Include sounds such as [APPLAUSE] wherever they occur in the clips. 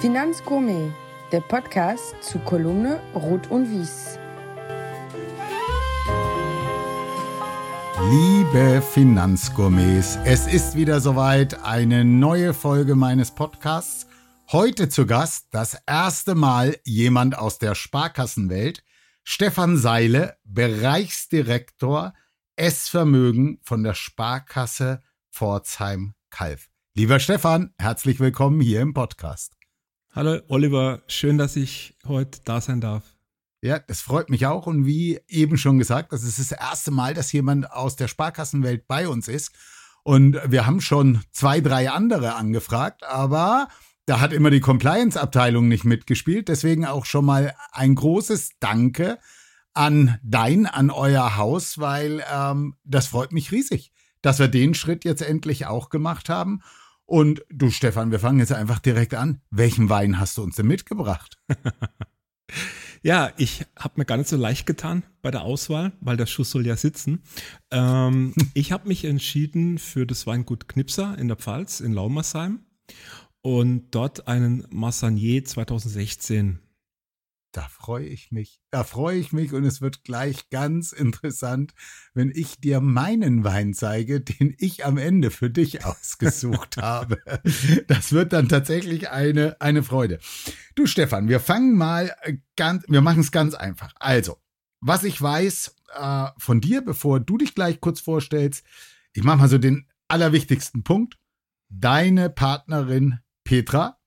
Finanzgourmet, der Podcast zu Kolumne Rot und Wies. Liebe Finanzgourmets, es ist wieder soweit eine neue Folge meines Podcasts. Heute zu Gast das erste Mal jemand aus der Sparkassenwelt, Stefan Seile, Bereichsdirektor S-Vermögen von der Sparkasse Pforzheim-Kalf. Lieber Stefan, herzlich willkommen hier im Podcast. Hallo Oliver, schön, dass ich heute da sein darf. Ja, das freut mich auch. Und wie eben schon gesagt, das ist das erste Mal, dass jemand aus der Sparkassenwelt bei uns ist. Und wir haben schon zwei, drei andere angefragt, aber da hat immer die Compliance-Abteilung nicht mitgespielt. Deswegen auch schon mal ein großes Danke an dein, an euer Haus, weil ähm, das freut mich riesig, dass wir den Schritt jetzt endlich auch gemacht haben. Und du, Stefan, wir fangen jetzt einfach direkt an. Welchen Wein hast du uns denn mitgebracht? [LAUGHS] ja, ich habe mir gar nicht so leicht getan bei der Auswahl, weil der Schuss soll ja sitzen. Ähm, [LAUGHS] ich habe mich entschieden für das Weingut Knipser in der Pfalz in Laumersheim und dort einen Massanier 2016 da freue ich mich. Da freue ich mich und es wird gleich ganz interessant, wenn ich dir meinen Wein zeige, den ich am Ende für dich ausgesucht [LAUGHS] habe. Das wird dann tatsächlich eine, eine Freude. Du Stefan, wir fangen mal ganz, wir machen es ganz einfach. Also, was ich weiß äh, von dir, bevor du dich gleich kurz vorstellst, ich mache mal so den allerwichtigsten Punkt. Deine Partnerin Petra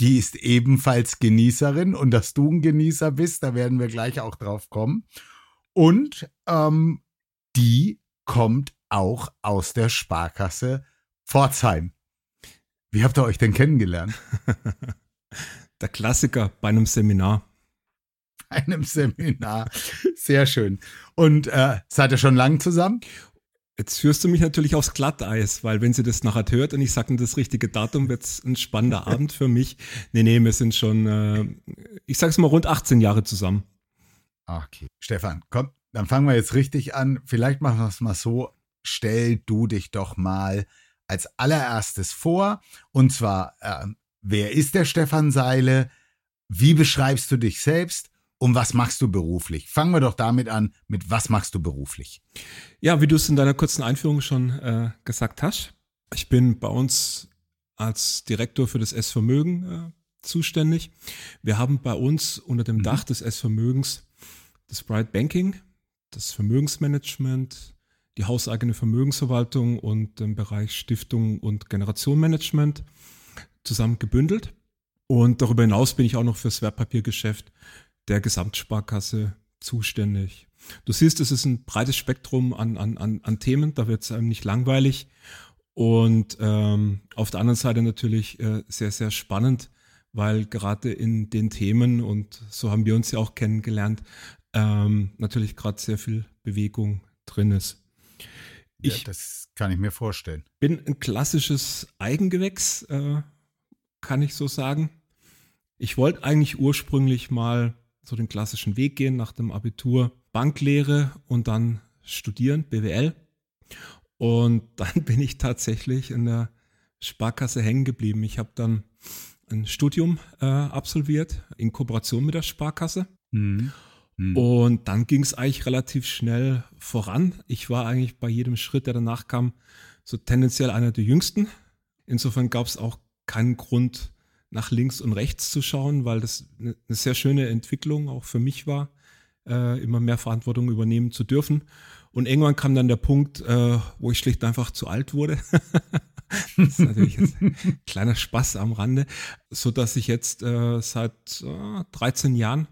die ist ebenfalls Genießerin und dass du ein Genießer bist, da werden wir gleich auch drauf kommen. Und ähm, die kommt auch aus der Sparkasse Pforzheim. Wie habt ihr euch denn kennengelernt? [LAUGHS] Der Klassiker bei einem Seminar. Bei einem Seminar. Sehr schön. Und äh, seid ihr schon lang zusammen? Jetzt führst du mich natürlich aufs Glatteis, weil wenn sie das nachher hört und ich sage das richtige Datum, wird es ein spannender [LAUGHS] Abend für mich. Nee, nee, wir sind schon, äh, ich sag's mal, rund 18 Jahre zusammen. Okay. Stefan, komm, dann fangen wir jetzt richtig an. Vielleicht machen wir es mal so. Stell du dich doch mal als allererstes vor. Und zwar, äh, wer ist der Stefan Seile? Wie beschreibst du dich selbst? Um was machst du beruflich? Fangen wir doch damit an, mit was machst du beruflich? Ja, wie du es in deiner kurzen Einführung schon äh, gesagt hast, ich bin bei uns als Direktor für das S-Vermögen äh, zuständig. Wir haben bei uns unter dem mhm. Dach des S-Vermögens das Bright Banking, das Vermögensmanagement, die hauseigene Vermögensverwaltung und den Bereich Stiftung und Generationenmanagement zusammen gebündelt. Und darüber hinaus bin ich auch noch fürs Wertpapiergeschäft der Gesamtsparkasse zuständig. Du siehst, es ist ein breites Spektrum an, an, an, an Themen, da wird es einem nicht langweilig. Und ähm, auf der anderen Seite natürlich äh, sehr, sehr spannend, weil gerade in den Themen, und so haben wir uns ja auch kennengelernt, ähm, natürlich gerade sehr viel Bewegung drin ist. Ich ja, das kann ich mir vorstellen. Bin ein klassisches Eigengewächs, äh, kann ich so sagen. Ich wollte eigentlich ursprünglich mal so den klassischen Weg gehen nach dem Abitur, Banklehre und dann studieren, BWL. Und [LAUGHS] dann bin ich tatsächlich in der Sparkasse hängen geblieben. Ich habe dann ein Studium äh, absolviert in Kooperation mit der Sparkasse. Mhm. Mhm. Und dann ging es eigentlich relativ schnell voran. Ich war eigentlich bei jedem Schritt, der danach kam, so tendenziell einer der jüngsten. Insofern gab es auch keinen Grund, nach links und rechts zu schauen, weil das eine sehr schöne Entwicklung auch für mich war, äh, immer mehr Verantwortung übernehmen zu dürfen. Und irgendwann kam dann der Punkt, äh, wo ich schlicht einfach zu alt wurde. [LAUGHS] das ist natürlich jetzt ein kleiner Spaß am Rande, so dass ich jetzt äh, seit 13 äh, Jahren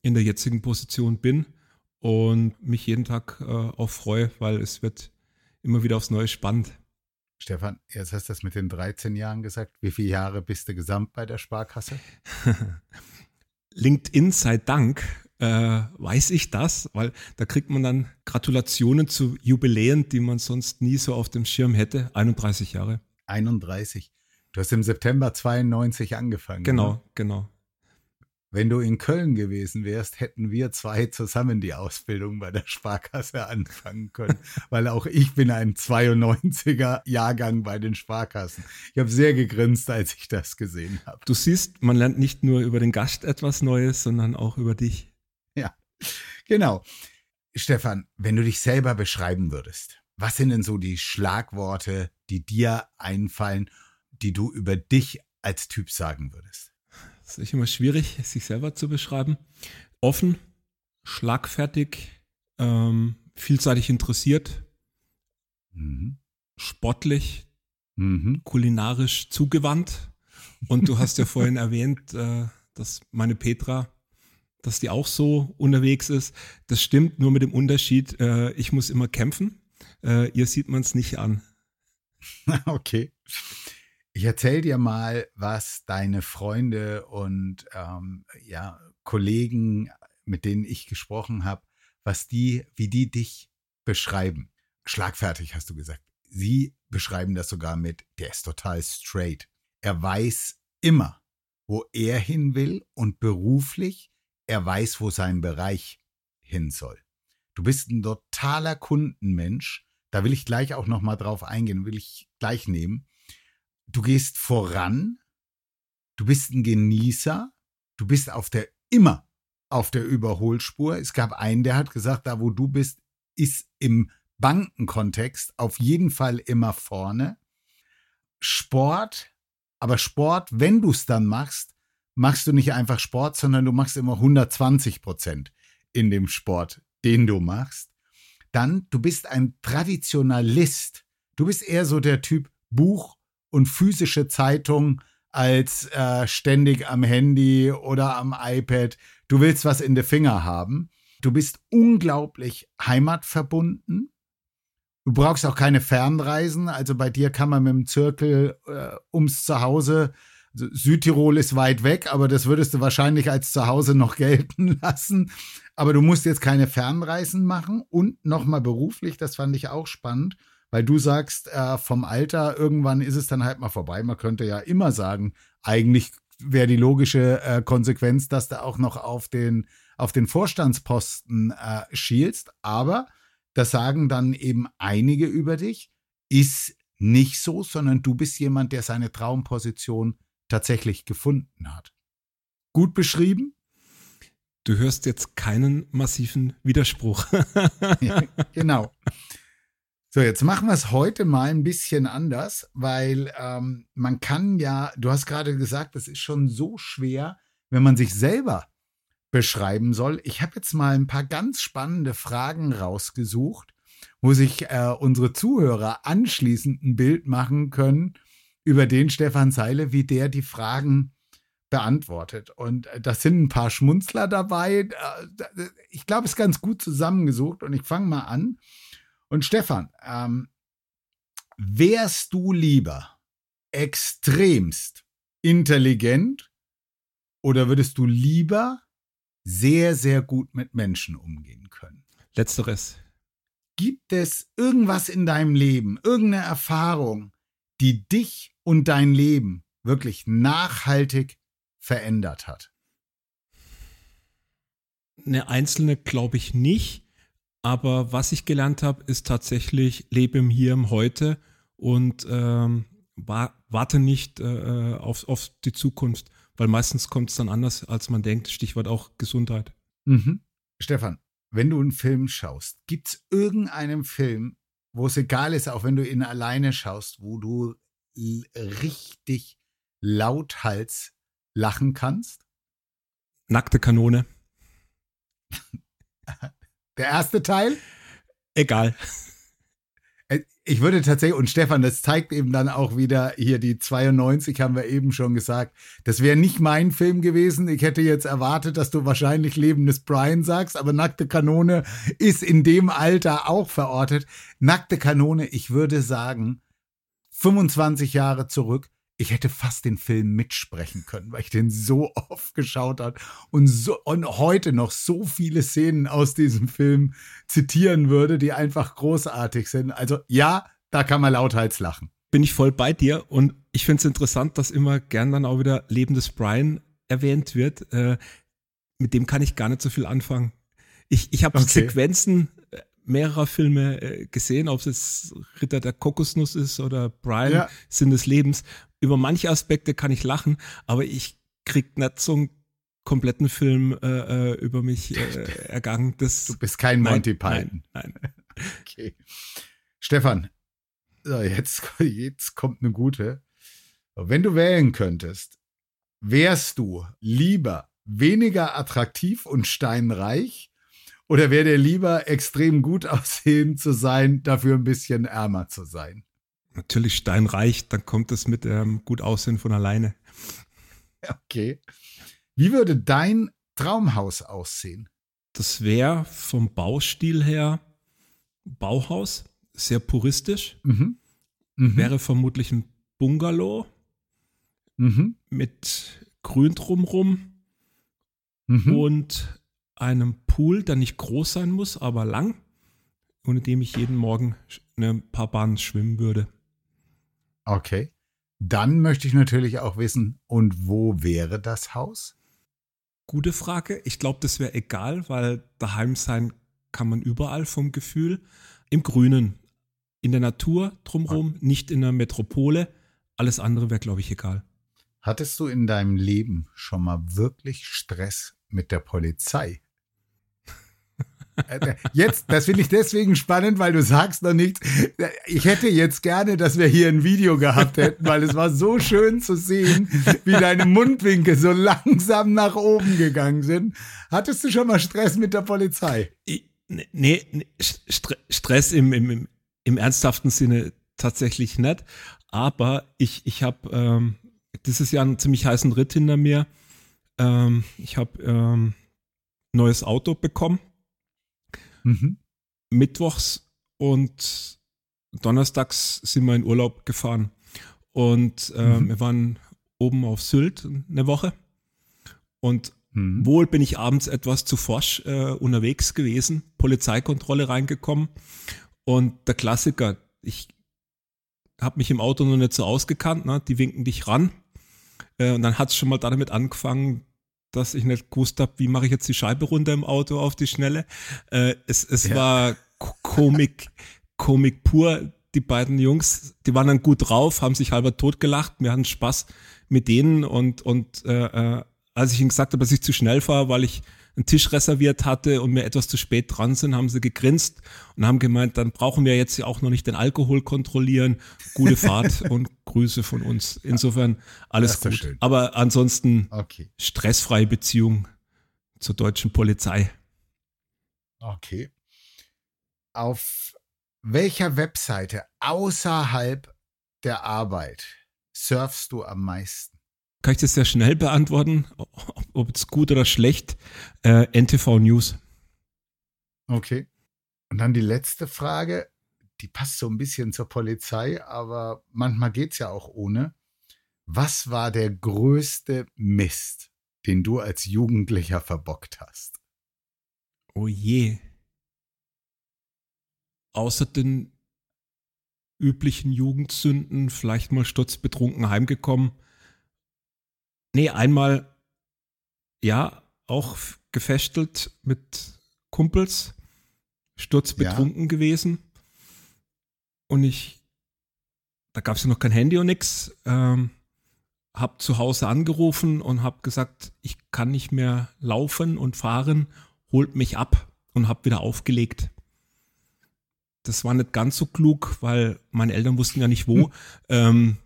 in der jetzigen Position bin und mich jeden Tag äh, auch freue, weil es wird immer wieder aufs Neue spannend. Stefan, jetzt hast du das mit den 13 Jahren gesagt. Wie viele Jahre bist du gesamt bei der Sparkasse? [LAUGHS] LinkedIn sei Dank äh, weiß ich das, weil da kriegt man dann Gratulationen zu Jubiläen, die man sonst nie so auf dem Schirm hätte. 31 Jahre. 31. Du hast im September 92 angefangen. Genau, oder? genau. Wenn du in Köln gewesen wärst, hätten wir zwei zusammen die Ausbildung bei der Sparkasse anfangen können, [LAUGHS] weil auch ich bin ein 92er Jahrgang bei den Sparkassen. Ich habe sehr gegrinst, als ich das gesehen habe. Du siehst, man lernt nicht nur über den Gast etwas Neues, sondern auch über dich. Ja, genau. Stefan, wenn du dich selber beschreiben würdest, was sind denn so die Schlagworte, die dir einfallen, die du über dich als Typ sagen würdest? Das ist immer schwierig, [LAUGHS] sich selber zu beschreiben. Offen, schlagfertig, ähm, vielseitig interessiert, mhm. sportlich, mhm. kulinarisch zugewandt. Und du hast ja vorhin [LAUGHS] erwähnt, äh, dass meine Petra, dass die auch so unterwegs ist. Das stimmt, nur mit dem Unterschied, äh, ich muss immer kämpfen. Äh, ihr sieht man es nicht an. [LAUGHS] Okay. Ich erzähle dir mal, was deine Freunde und ähm, ja, Kollegen, mit denen ich gesprochen habe, was die, wie die dich beschreiben. Schlagfertig hast du gesagt. Sie beschreiben das sogar mit, der ist total straight. Er weiß immer, wo er hin will und beruflich, er weiß, wo sein Bereich hin soll. Du bist ein totaler Kundenmensch. Da will ich gleich auch noch mal drauf eingehen, will ich gleich nehmen du gehst voran, du bist ein Genießer, du bist auf der immer auf der Überholspur. Es gab einen, der hat gesagt, da wo du bist, ist im Bankenkontext auf jeden Fall immer vorne. Sport, aber Sport, wenn du es dann machst, machst du nicht einfach Sport, sondern du machst immer 120 Prozent in dem Sport, den du machst. Dann, du bist ein Traditionalist. Du bist eher so der Typ Buch und physische Zeitung als äh, ständig am Handy oder am iPad. Du willst was in den Finger haben. Du bist unglaublich heimatverbunden. Du brauchst auch keine Fernreisen. Also bei dir kann man mit dem Zirkel äh, ums Zuhause. Also Südtirol ist weit weg, aber das würdest du wahrscheinlich als Zuhause noch [LAUGHS] gelten lassen. Aber du musst jetzt keine Fernreisen machen und nochmal beruflich, das fand ich auch spannend. Weil du sagst, äh, vom Alter, irgendwann ist es dann halt mal vorbei. Man könnte ja immer sagen, eigentlich wäre die logische äh, Konsequenz, dass du auch noch auf den, auf den Vorstandsposten äh, schielst. Aber das sagen dann eben einige über dich, ist nicht so, sondern du bist jemand, der seine Traumposition tatsächlich gefunden hat. Gut beschrieben? Du hörst jetzt keinen massiven Widerspruch. ja, genau. So, jetzt machen wir es heute mal ein bisschen anders, weil ähm, man kann ja, du hast gerade gesagt, es ist schon so schwer, wenn man sich selber beschreiben soll. Ich habe jetzt mal ein paar ganz spannende Fragen rausgesucht, wo sich äh, unsere Zuhörer anschließend ein Bild machen können über den Stefan Seile, wie der die Fragen beantwortet. Und äh, das sind ein paar Schmunzler dabei. Äh, ich glaube, es ist ganz gut zusammengesucht und ich fange mal an. Und Stefan, ähm, wärst du lieber extremst intelligent oder würdest du lieber sehr, sehr gut mit Menschen umgehen können? Letzteres. Gibt es irgendwas in deinem Leben, irgendeine Erfahrung, die dich und dein Leben wirklich nachhaltig verändert hat? Eine einzelne glaube ich nicht. Aber was ich gelernt habe, ist tatsächlich, lebe im Hier, im Heute und ähm, warte nicht äh, auf, auf die Zukunft, weil meistens kommt es dann anders, als man denkt. Stichwort auch Gesundheit. Mhm. Stefan, wenn du einen Film schaust, gibt es irgendeinen Film, wo es egal ist, auch wenn du ihn alleine schaust, wo du richtig lauthals lachen kannst? Nackte Kanone. [LAUGHS] Der erste Teil? Egal. Äh, ich würde tatsächlich, und Stefan, das zeigt eben dann auch wieder hier die 92, haben wir eben schon gesagt. Das wäre nicht mein Film gewesen. Ich hätte jetzt erwartet, dass du wahrscheinlich Lebendes Brian sagst, aber Nackte Kanone ist in dem Alter auch verortet. Nackte Kanone, ich würde sagen, 25 Jahre zurück, ich hätte fast den Film mitsprechen können, weil ich den so oft geschaut habe und, so, und heute noch so viele Szenen aus diesem Film zitieren würde, die einfach großartig sind. Also ja, da kann man lauthals lachen. Bin ich voll bei dir und ich finde es interessant, dass immer gern dann auch wieder Lebendes Brian erwähnt wird. Äh, mit dem kann ich gar nicht so viel anfangen. Ich, ich habe Okay. Sequenzen äh, mehrerer Filme äh, gesehen, ob es jetzt Ritter der Kokosnuss ist oder Brian, Ja. Sinn des Lebens. Über manche Aspekte kann ich lachen, aber ich krieg nicht so einen kompletten Film äh, äh, über mich äh, [LAUGHS] ergangen. Das, Du bist kein Monty Python. Nein, nein. [LAUGHS] Okay. Stefan, so, jetzt, jetzt kommt eine gute. Wenn du wählen könntest, wärst du lieber weniger attraktiv und steinreich oder wäre dir lieber extrem gut [LAUGHS] aussehend zu sein, dafür ein bisschen ärmer zu sein? Natürlich steinreich, dann kommt es mit ähm, gut aussehen von alleine. [LAUGHS] Okay. Wie würde dein Traumhaus aussehen? Das wäre vom Baustil her Bauhaus, sehr puristisch. Mhm. Mhm. Wäre vermutlich ein Bungalow Mhm. mit Grün drumrum Mhm. und einem Pool, der nicht groß sein muss, aber lang, ohne dem ich jeden Morgen ein paar Bahnen schwimmen würde. Okay. Dann möchte ich natürlich auch wissen, und wo wäre das Haus? Gute Frage. Ich glaube, das wäre egal, weil daheim sein kann man überall vom Gefühl. Im Grünen, in der Natur drumherum, nicht in der Metropole. Alles andere wäre, glaube ich, egal. Hattest du in deinem Leben schon mal wirklich Stress mit der Polizei? Jetzt, das finde ich deswegen spannend, weil du sagst noch nichts. Ich hätte jetzt gerne, dass wir hier ein Video gehabt hätten, weil es war so schön zu sehen, wie deine Mundwinkel so langsam nach oben gegangen sind. Hattest du schon mal Stress mit der Polizei? Nee, nee St Stress im, im, im, ernsthaften Sinne tatsächlich nicht. Aber ich, ich habe ähm, dieses Jahr einen ziemlich heißen Ritt hinter mir. Ähm, ich habe ähm, neues Auto bekommen, Mhm. mittwochs und donnerstags sind wir in Urlaub gefahren. Und ähm, Mhm. wir waren oben auf Sylt eine Woche. Und Mhm. Wohl bin ich abends etwas zu forsch äh, unterwegs gewesen, Polizeikontrolle reingekommen und der Klassiker, ich habe mich im Auto noch nicht so ausgekannt, ne? die winken dich ran äh, und dann hat es schon mal damit angefangen, dass ich nicht gewusst habe, wie mache ich jetzt die Scheibe runter im Auto auf die Schnelle. Äh, es es Ja. war Ko- Komik, Komik pur. Die beiden Jungs, die waren dann gut drauf, haben sich halber tot gelacht. Wir hatten Spaß mit denen und, und äh, äh, als ich ihnen gesagt habe, dass ich zu schnell fahre, weil ich einen Tisch reserviert hatte und wir etwas zu spät dran sind, haben sie gegrinst und haben gemeint, dann brauchen wir jetzt ja auch noch nicht den Alkohol kontrollieren. Gute [LAUGHS] Fahrt und Grüße von uns. Insofern alles gut. schön. Aber ansonsten Okay. stressfreie Beziehung zur deutschen Polizei. Okay. Auf welcher Webseite außerhalb der Arbeit surfst du am meisten? Kann ich das sehr schnell beantworten, ob, es gut oder schlecht? Äh, NTV News. Okay. Und dann die letzte Frage, die passt so ein bisschen zur Polizei, aber manchmal geht's ja auch ohne. Was war der größte Mist, den du als Jugendlicher verbockt hast? Oh je. Außer den üblichen Jugendsünden, vielleicht mal sturzbetrunken heimgekommen. Nee, einmal, ja, auch gefesselt mit Kumpels, sturzbetrunken gewesen. Und ich, da gab es ja noch kein Handy und nix, ähm, hab zu Hause angerufen und hab gesagt, ich kann nicht mehr laufen und fahren, holt mich ab und hab wieder aufgelegt. Das war nicht ganz so klug, weil meine Eltern wussten ja nicht wo. Ähm,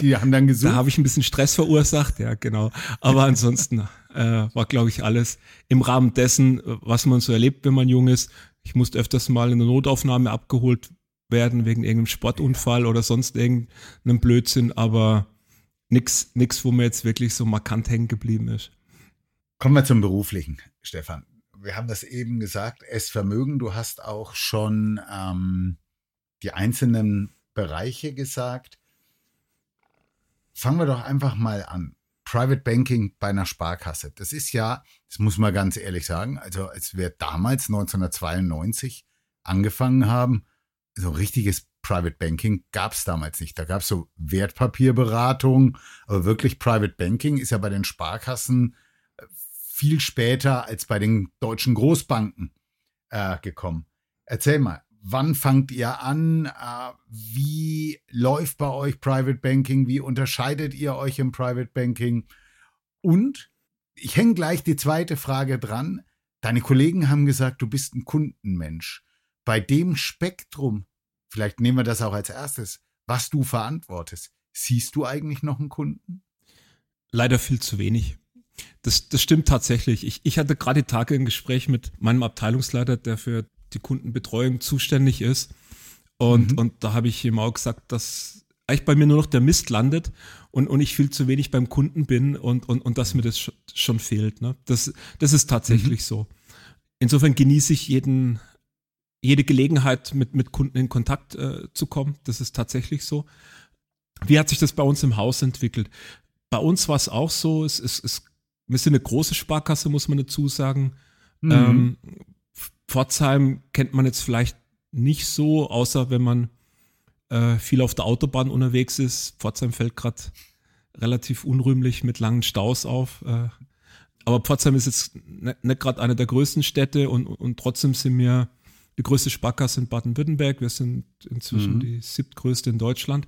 Die haben dann da gesucht. habe ich ein bisschen Stress verursacht, ja, genau. Aber ansonsten äh, war, glaube ich, alles im Rahmen dessen, was man so erlebt, wenn man jung ist. Ich musste öfters mal in der Notaufnahme abgeholt werden wegen irgendeinem Sportunfall oder sonst irgendeinem Blödsinn, aber nix, nix, wo mir jetzt wirklich so markant hängen geblieben ist. Kommen wir zum Beruflichen, Stefan. Wir haben das eben gesagt, es Vermögen, du hast auch schon ähm, die einzelnen Bereiche gesagt. Fangen wir doch einfach mal an. Private Banking bei einer Sparkasse. Das ist ja, das muss man ganz ehrlich sagen, also als wir damals 1992 angefangen haben, so richtiges Private Banking gab es damals nicht. Da gab es so Wertpapierberatung, aber wirklich Private Banking ist ja bei den Sparkassen viel später als bei den deutschen Großbanken äh, gekommen. Erzähl mal, wann fangt ihr an? Äh, wie läuft bei euch Private Banking? Wie unterscheidet ihr euch im Private Banking? Und ich hänge gleich die zweite Frage dran. Deine Kollegen haben gesagt, du bist ein Kundenmensch. Bei dem Spektrum, vielleicht nehmen wir das auch als erstes, was du verantwortest, siehst du eigentlich noch einen Kunden? Leider viel zu wenig. Das, das stimmt tatsächlich. Ich, ich hatte gerade die Tage ein Gespräch mit meinem Abteilungsleiter, der für die Kundenbetreuung zuständig ist. Und, mhm. und da habe ich ihm auch gesagt, dass eigentlich bei mir nur noch der Mist landet und, und ich viel zu wenig beim Kunden bin und, und, und dass mir das schon fehlt. Ne? Das, das ist tatsächlich mhm. so. Insofern genieße ich jeden, jede Gelegenheit, mit, mit Kunden in Kontakt äh, zu kommen. Das ist tatsächlich so. Wie hat sich das bei uns im Haus entwickelt? Bei uns war es auch so, es, es, es, wir sind eine große Sparkasse, muss man dazu sagen. Mhm. Ähm, Pforzheim kennt man jetzt vielleicht nicht so, außer wenn man äh, viel auf der Autobahn unterwegs ist. Pforzheim fällt gerade relativ unrühmlich mit langen Staus auf. Äh, aber Pforzheim ist jetzt nicht, nicht gerade eine der größten Städte und, und trotzdem sind wir die größte Sparkasse in Baden-Württemberg. Wir sind inzwischen mhm. die siebtgrößte in Deutschland.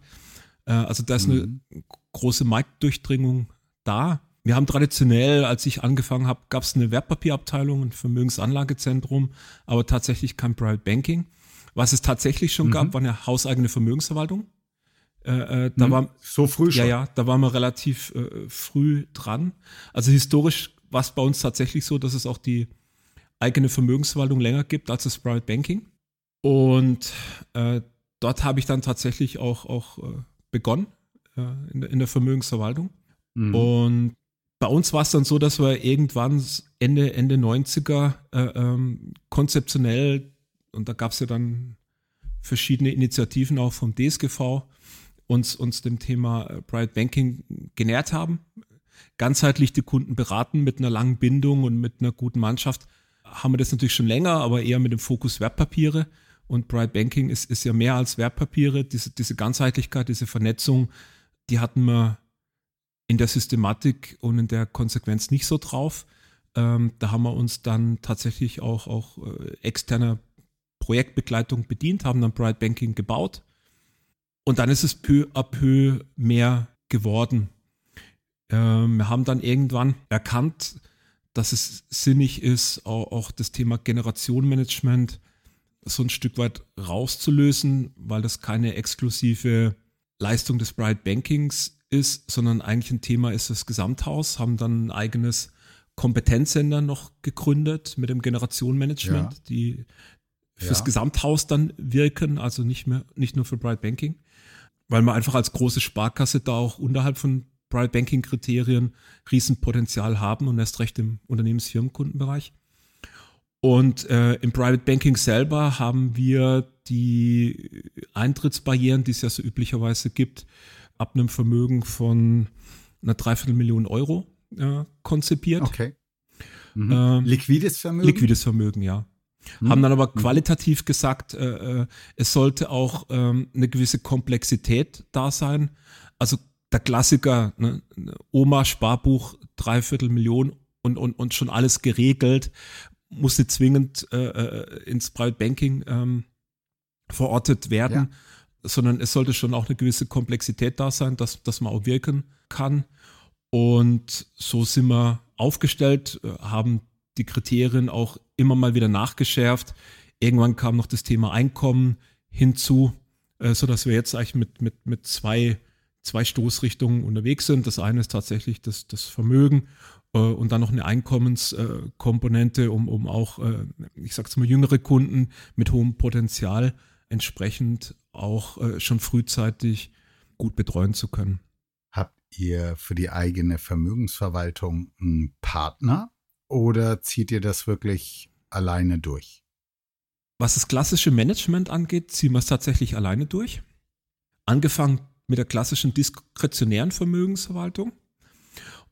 Äh, also da ist mhm. eine große Marktdurchdringung da. Wir haben traditionell, als ich angefangen habe, gab es eine Wertpapierabteilung, ein Vermögensanlagezentrum, aber tatsächlich kein Private Banking. Was es tatsächlich schon mhm. gab, war eine hauseigene Vermögensverwaltung. Äh, äh, da mhm. war, so früh schon. Ja, ja, da waren wir relativ äh, früh dran. Also historisch war es bei uns tatsächlich so, dass es auch die eigene Vermögensverwaltung länger gibt als das Private Banking. Und äh, dort habe ich dann tatsächlich auch, auch äh, begonnen in, in, der Vermögensverwaltung. Mhm. Und bei uns war es dann so, dass wir irgendwann Ende, Ende 90er äh, ähm, konzeptionell, und da gab es ja dann verschiedene Initiativen auch vom DSGV, uns, uns dem Thema äh, Private Banking genährt haben, ganzheitlich die Kunden beraten mit einer langen Bindung und mit einer guten Mannschaft. Haben wir das natürlich schon länger, aber eher mit dem Fokus Wertpapiere. Und Private Banking ist, ist ja mehr als Wertpapiere. Diese, diese Ganzheitlichkeit, diese Vernetzung, die hatten wir in der Systematik und in der Konsequenz nicht so drauf. Ähm, da haben wir uns dann tatsächlich auch, auch äh, externer Projektbegleitung bedient, haben dann Bright Banking gebaut. Und dann ist es peu à peu mehr geworden. Ähm, wir haben dann irgendwann erkannt, dass es sinnig ist, auch, auch das Thema Generationenmanagement so ein Stück weit rauszulösen, weil das keine exklusive Leistung des Bright Bankings ist, sondern eigentlich ein Thema ist das Gesamthaus, haben dann ein eigenes Kompetenzsender noch gegründet mit dem Generationenmanagement, ja. die fürs ja. Gesamthaus dann wirken, also nicht mehr, nicht nur für Bright Banking, weil wir einfach als große Sparkasse da auch unterhalb von Bright Banking Kriterien Riesenpotenzial haben und erst recht im Unternehmensfirmenkundenbereich. Und äh, im Private Banking selber haben wir die Eintrittsbarrieren, die es ja so üblicherweise gibt, ab einem Vermögen von einer Dreiviertelmillion Euro äh, konzipiert. Okay. Mhm. Äh, liquides Vermögen? Liquides Vermögen, ja. Mhm. Haben dann aber mhm. qualitativ gesagt, äh, äh, es sollte auch ähm, eine gewisse Komplexität da sein. Also der Klassiker, ne, Oma Sparbuch, Dreiviertel Million und, und, und schon alles geregelt, musste zwingend äh, äh ins Private Banking ähm, verortet werden. Ja sondern es sollte schon auch eine gewisse Komplexität da sein, dass, dass man auch wirken kann. Und so sind wir aufgestellt, äh, haben die Kriterien auch immer mal wieder nachgeschärft. Irgendwann kam noch das Thema Einkommen hinzu, äh, sodass wir jetzt eigentlich mit, mit, mit zwei, zwei Stoßrichtungen unterwegs sind. Das eine ist tatsächlich das, das Vermögen äh, und dann noch eine Einkommenskomponente, um, um auch, ich sag's mal, jüngere Kunden mit hohem Potenzial entsprechend auch äh, schon frühzeitig gut betreuen zu können. Habt ihr für die eigene Vermögensverwaltung einen Partner oder zieht ihr das wirklich alleine durch? Was das klassische Management angeht, ziehen wir es tatsächlich alleine durch. Angefangen mit der klassischen diskretionären Vermögensverwaltung.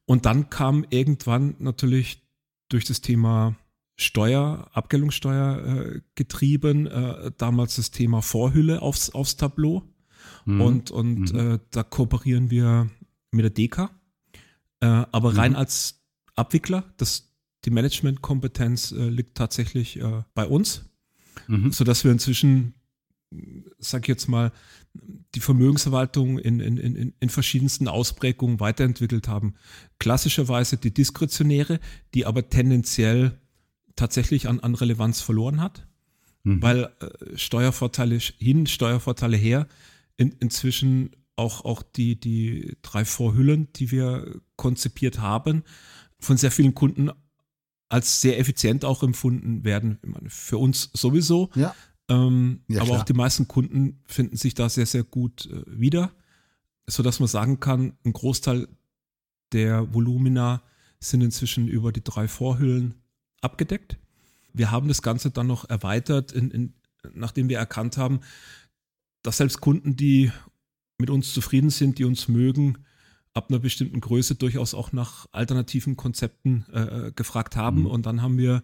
Und dann kam irgendwann natürlich durch das Thema Steuer, Abgeltungssteuer äh, getrieben, äh, damals das Thema Vorhülle aufs, aufs Tableau. Mhm. Und, und mhm. äh, da kooperieren wir mit der DEKA. Äh, aber rein mhm. als Abwickler, das die Managementkompetenz äh, liegt tatsächlich äh, bei uns, mhm. sodass wir inzwischen, sag ich jetzt mal, die Vermögensverwaltung in, in, in, in verschiedensten Ausprägungen weiterentwickelt haben. Klassischerweise die diskretionäre, die aber tendenziell tatsächlich an, an Relevanz verloren hat, mhm. weil äh, Steuervorteile hin, Steuervorteile her, in, inzwischen auch, auch die, die drei Vorhüllen, die wir konzipiert haben, von sehr vielen Kunden als sehr effizient auch empfunden werden. Für uns sowieso. Ja. Ähm, ja, aber klar. auch die meisten Kunden finden sich da sehr, sehr gut äh, wieder, sodass man sagen kann, ein Großteil der Volumina sind inzwischen über die drei Vorhüllen abgedeckt. Wir haben das Ganze dann noch erweitert, in, in, nachdem wir erkannt haben, dass selbst Kunden, die mit uns zufrieden sind, die uns mögen, ab einer bestimmten Größe durchaus auch nach alternativen Konzepten äh, gefragt haben. Mhm. Und dann haben wir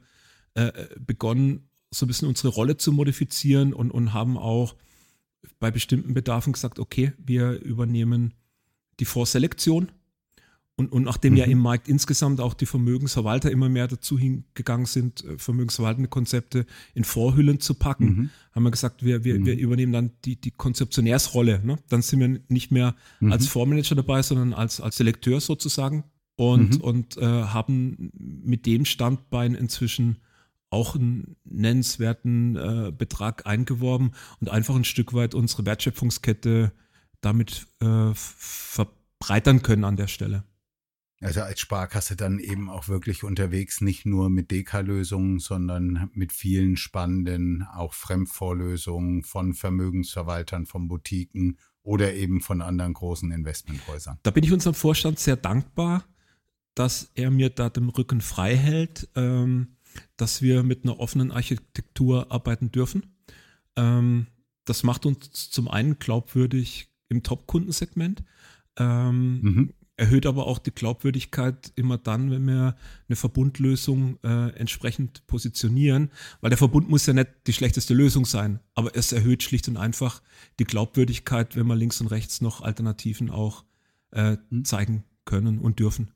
äh, begonnen, so ein bisschen unsere Rolle zu modifizieren und, und haben auch bei bestimmten Bedarfen gesagt, okay, wir übernehmen die Vorselektion und, und nachdem mhm. ja im Markt insgesamt auch die Vermögensverwalter immer mehr dazu hingegangen sind, äh, vermögensverwaltende Konzepte in Vorhüllen zu packen, mhm. haben wir gesagt, wir, wir, mhm. wir übernehmen dann die, die Konzeptionärsrolle. Ne? Dann sind wir nicht mehr mhm. als Vormanager dabei, sondern als, als Selekteur sozusagen und, mhm. und äh, haben mit dem Standbein inzwischen auch einen nennenswerten äh, Betrag eingeworben und einfach ein Stück weit unsere Wertschöpfungskette damit äh, verbreitern können an der Stelle. Also als Sparkasse dann eben auch wirklich unterwegs, nicht nur mit Deka-Lösungen, sondern mit vielen spannenden, auch Fremdvorlösungen von Vermögensverwaltern, von Boutiquen oder eben von anderen großen Investmenthäusern. Da bin ich unserem Vorstand sehr dankbar, dass er mir da den Rücken frei hält, ähm, dass wir mit einer offenen Architektur arbeiten dürfen. Ähm, das macht uns zum einen glaubwürdig im Top-Kundensegment. Ähm, mhm erhöht aber auch die Glaubwürdigkeit immer dann, wenn wir eine Verbundlösung äh, entsprechend positionieren, weil der Verbund muss ja nicht die schlechteste Lösung sein, aber es erhöht schlicht und einfach die Glaubwürdigkeit, wenn wir links und rechts noch Alternativen auch äh, hm. zeigen können und dürfen.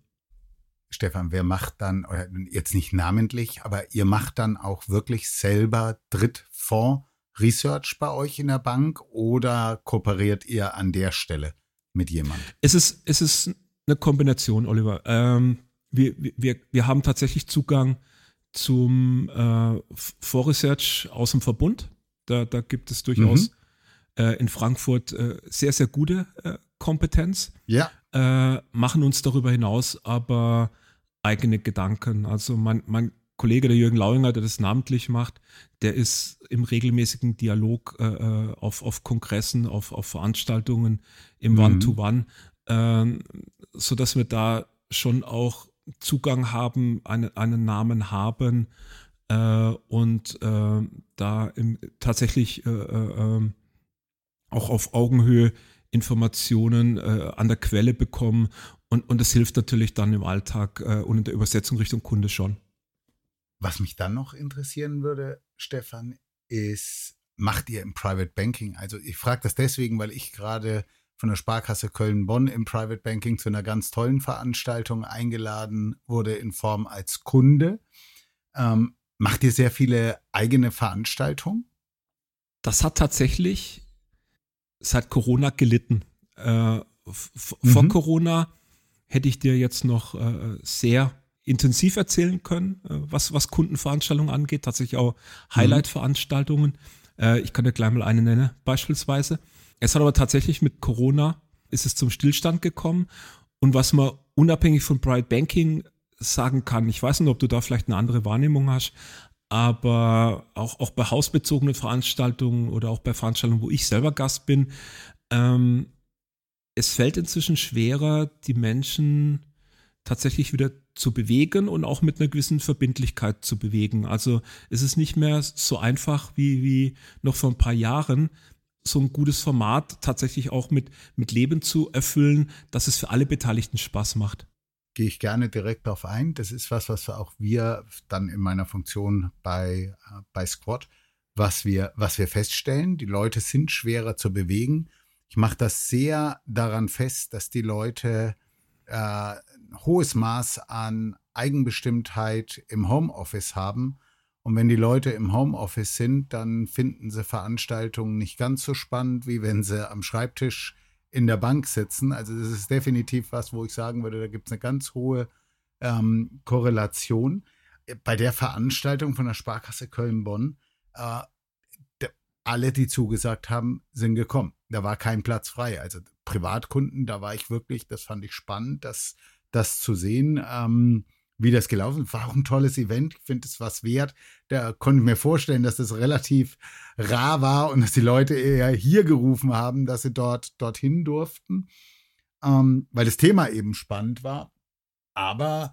Stefan, wer macht dann, jetzt nicht namentlich, aber ihr macht dann auch wirklich selber Drittfonds Research bei euch in der Bank oder kooperiert ihr an der Stelle mit jemandem? Es ist, es ist eine Kombination, Oliver. Ähm, wir, wir, wir haben tatsächlich Zugang zum äh, Vorresearch aus dem Verbund. Da, da gibt es durchaus mhm. äh, in Frankfurt äh, sehr, sehr gute äh, Kompetenz. Ja. Äh, machen uns darüber hinaus aber eigene Gedanken. Also mein, mein Kollege, der Jürgen Lauinger, der das namentlich macht, der ist im regelmäßigen Dialog äh, äh auf, auf Kongressen, auf, auf Veranstaltungen im mhm. One-to-One ähm, so dass wir da schon auch Zugang haben, einen, einen Namen haben äh, und äh, da im, tatsächlich äh, äh ähm, auch auf Augenhöhe Informationen äh, an der Quelle bekommen und, und das hilft natürlich dann im Alltag äh, und in der Übersetzung Richtung Kunde schon. Was mich dann noch interessieren würde, Stefan, ist, macht ihr im Private Banking? Also ich frage das deswegen, weil ich gerade von der Sparkasse Köln-Bonn im Private Banking zu einer ganz tollen Veranstaltung eingeladen wurde in Form als Kunde. Ähm, macht ihr sehr viele eigene Veranstaltungen? Das hat tatsächlich seit Corona gelitten. Äh, vor mhm. Corona hätte ich dir jetzt noch äh, sehr intensiv erzählen können, äh, was, was Kundenveranstaltungen angeht, tatsächlich auch Highlight-Veranstaltungen. Äh, ich kann dir gleich mal eine nennen, beispielsweise. Es hat aber tatsächlich mit Corona ist es zum Stillstand gekommen. Und was man unabhängig von Bright Banking sagen kann, ich weiß nicht, ob du da vielleicht eine andere Wahrnehmung hast, aber auch, auch bei hausbezogenen Veranstaltungen oder auch bei Veranstaltungen, wo ich selber Gast bin, ähm, es fällt inzwischen schwerer, die Menschen tatsächlich wieder zu bewegen und auch mit einer gewissen Verbindlichkeit zu bewegen. Also es ist nicht mehr so einfach wie, wie noch vor ein paar Jahren, so ein gutes Format tatsächlich auch mit, mit Leben zu erfüllen, dass es für alle Beteiligten Spaß macht. Gehe ich gerne direkt darauf ein. Das ist was, was auch wir dann in meiner Funktion bei, bei Squad, was wir, was wir feststellen. Die Leute sind schwerer zu bewegen. Ich mache das sehr daran fest, dass die Leute äh, hohes Maß an Eigenbestimmtheit im Homeoffice haben. Und wenn die Leute im Homeoffice sind, dann finden sie Veranstaltungen nicht ganz so spannend, wie wenn sie am Schreibtisch in der Bank sitzen. Also das ist definitiv was, wo ich sagen würde, da gibt es eine ganz hohe ähm, Korrelation. Bei der Veranstaltung von der Sparkasse Köln-Bonn, äh, alle, die zugesagt haben, sind gekommen. Da war kein Platz frei. Also Privatkunden, da war ich wirklich, das fand ich spannend, das, das zu sehen. Ähm, wie das gelaufen. War auch ein tolles Event. Ich finde es was wert. Da konnte ich mir vorstellen, dass das relativ rar war und dass die Leute eher hier gerufen haben, dass sie dort dorthin durften, ähm, weil das Thema eben spannend war. Aber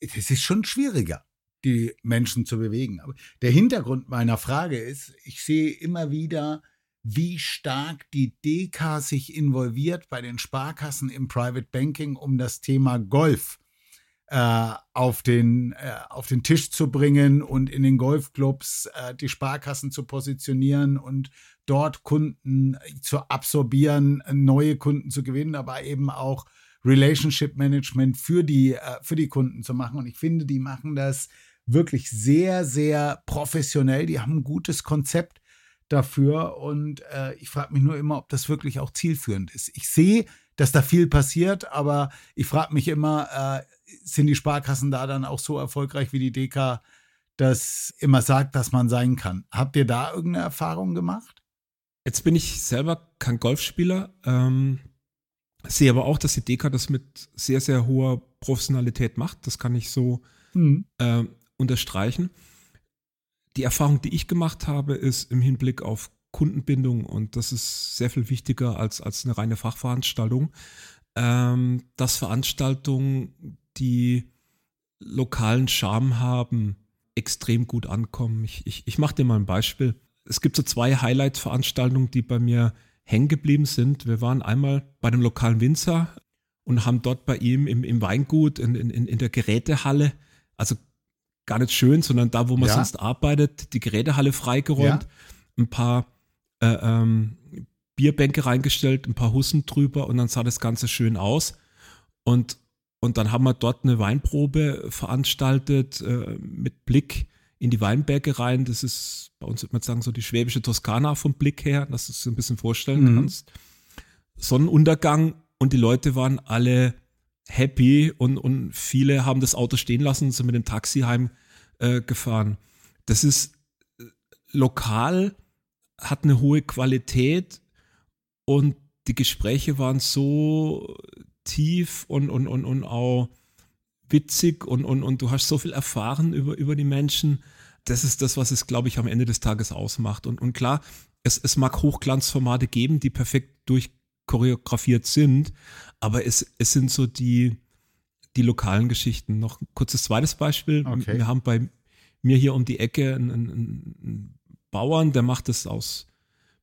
es ist schon schwieriger, die Menschen zu bewegen. Aber der Hintergrund meiner Frage ist, ich sehe immer wieder, wie stark die DK sich involviert bei den Sparkassen im Private Banking um das Thema Golf äh, auf, den, äh, auf den Tisch zu bringen und in den Golfclubs äh, die Sparkassen zu positionieren und dort Kunden zu absorbieren, neue Kunden zu gewinnen, aber eben auch Relationship Management für die, äh, für die Kunden zu machen. Und ich finde, die machen das wirklich sehr, sehr professionell. Die haben ein gutes Konzept dafür. Und äh, ich frage mich nur immer, ob das wirklich auch zielführend ist. Ich sehe, dass da viel passiert, aber ich frage mich immer, äh, sind die Sparkassen da dann auch so erfolgreich wie die DK das immer sagt, dass man sein kann. Habt ihr da irgendeine Erfahrung gemacht? Jetzt bin ich selber kein Golfspieler, ähm, sehe aber auch, dass die DK das mit sehr, sehr hoher Professionalität macht. Das kann ich so mhm. äh, unterstreichen. Die Erfahrung, die ich gemacht habe, ist im Hinblick auf Kundenbindung und das ist sehr viel wichtiger als, als eine reine Fachveranstaltung, ähm, dass Veranstaltungen die lokalen Charme haben, extrem gut ankommen. Ich, ich, ich mache dir mal ein Beispiel. Es gibt so zwei Highlight-Veranstaltungen, die bei mir hängen geblieben sind. Wir waren einmal bei dem lokalen Winzer und haben dort bei ihm im, im Weingut in, in, in der Gerätehalle, also gar nicht schön, sondern da, wo man ja. sonst arbeitet, die Gerätehalle freigeräumt, ja. ein paar äh, ähm, Bierbänke reingestellt, ein paar Hussen drüber und dann sah das Ganze schön aus. Und und dann haben wir dort eine Weinprobe veranstaltet äh, mit Blick in die Weinberge rein. Das ist bei uns, würde man sagen, so die schwäbische Toskana vom Blick her, dass du es ein bisschen vorstellen mhm. kannst. Sonnenuntergang und die Leute waren alle happy und, und viele haben das Auto stehen lassen und sind mit dem Taxi heimgefahren. Äh, das ist äh, lokal, hat eine hohe Qualität und die Gespräche waren so tief und, und, und, und auch witzig und, und, und du hast so viel erfahren über, über die Menschen. Das ist das, was es, glaube ich, am Ende des Tages ausmacht. Und, und klar, es, es mag Hochglanzformate geben, die perfekt durchchoreografiert sind, aber es, es sind so die, die lokalen Geschichten. Noch ein kurzes zweites Beispiel. Okay. Wir haben bei mir hier um die Ecke einen, einen, einen Bauern, der macht es aus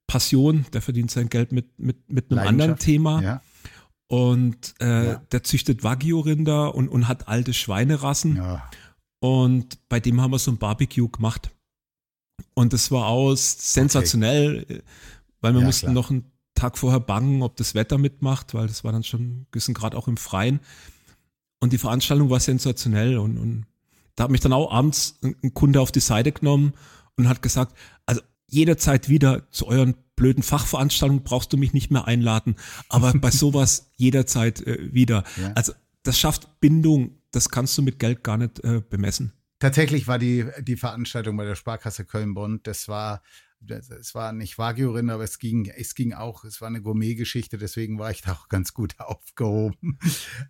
Passion, der verdient sein Geld mit, mit, mit einem anderen Thema. Ja. Und äh, ja. der züchtet Wagyu-Rinder und, und hat alte Schweinerassen. Ja. Und bei dem haben wir so ein Barbecue gemacht. Und das war aus sensationell, okay. weil wir mussten klar. noch einen Tag vorher bangen, ob das Wetter mitmacht, weil das war dann schon ein bisschen Grad auch im Freien. Und die Veranstaltung war sensationell. Und, und da hat mich dann auch abends ein Kunde auf die Seite genommen und hat gesagt, also jederzeit wieder zu euren blöden Fachveranstaltungen brauchst du mich nicht mehr einladen, aber bei [LAUGHS] sowas jederzeit äh, wieder. Ja. Also das schafft Bindung, das kannst du mit Geld gar nicht äh, bemessen. Tatsächlich war die, die Veranstaltung bei der Sparkasse Köln-Bonn, das war, es war nicht Wagyu-Rinder, aber es ging, es ging auch, es war eine Gourmet-Geschichte, deswegen war ich da auch ganz gut [LAUGHS] aufgehoben.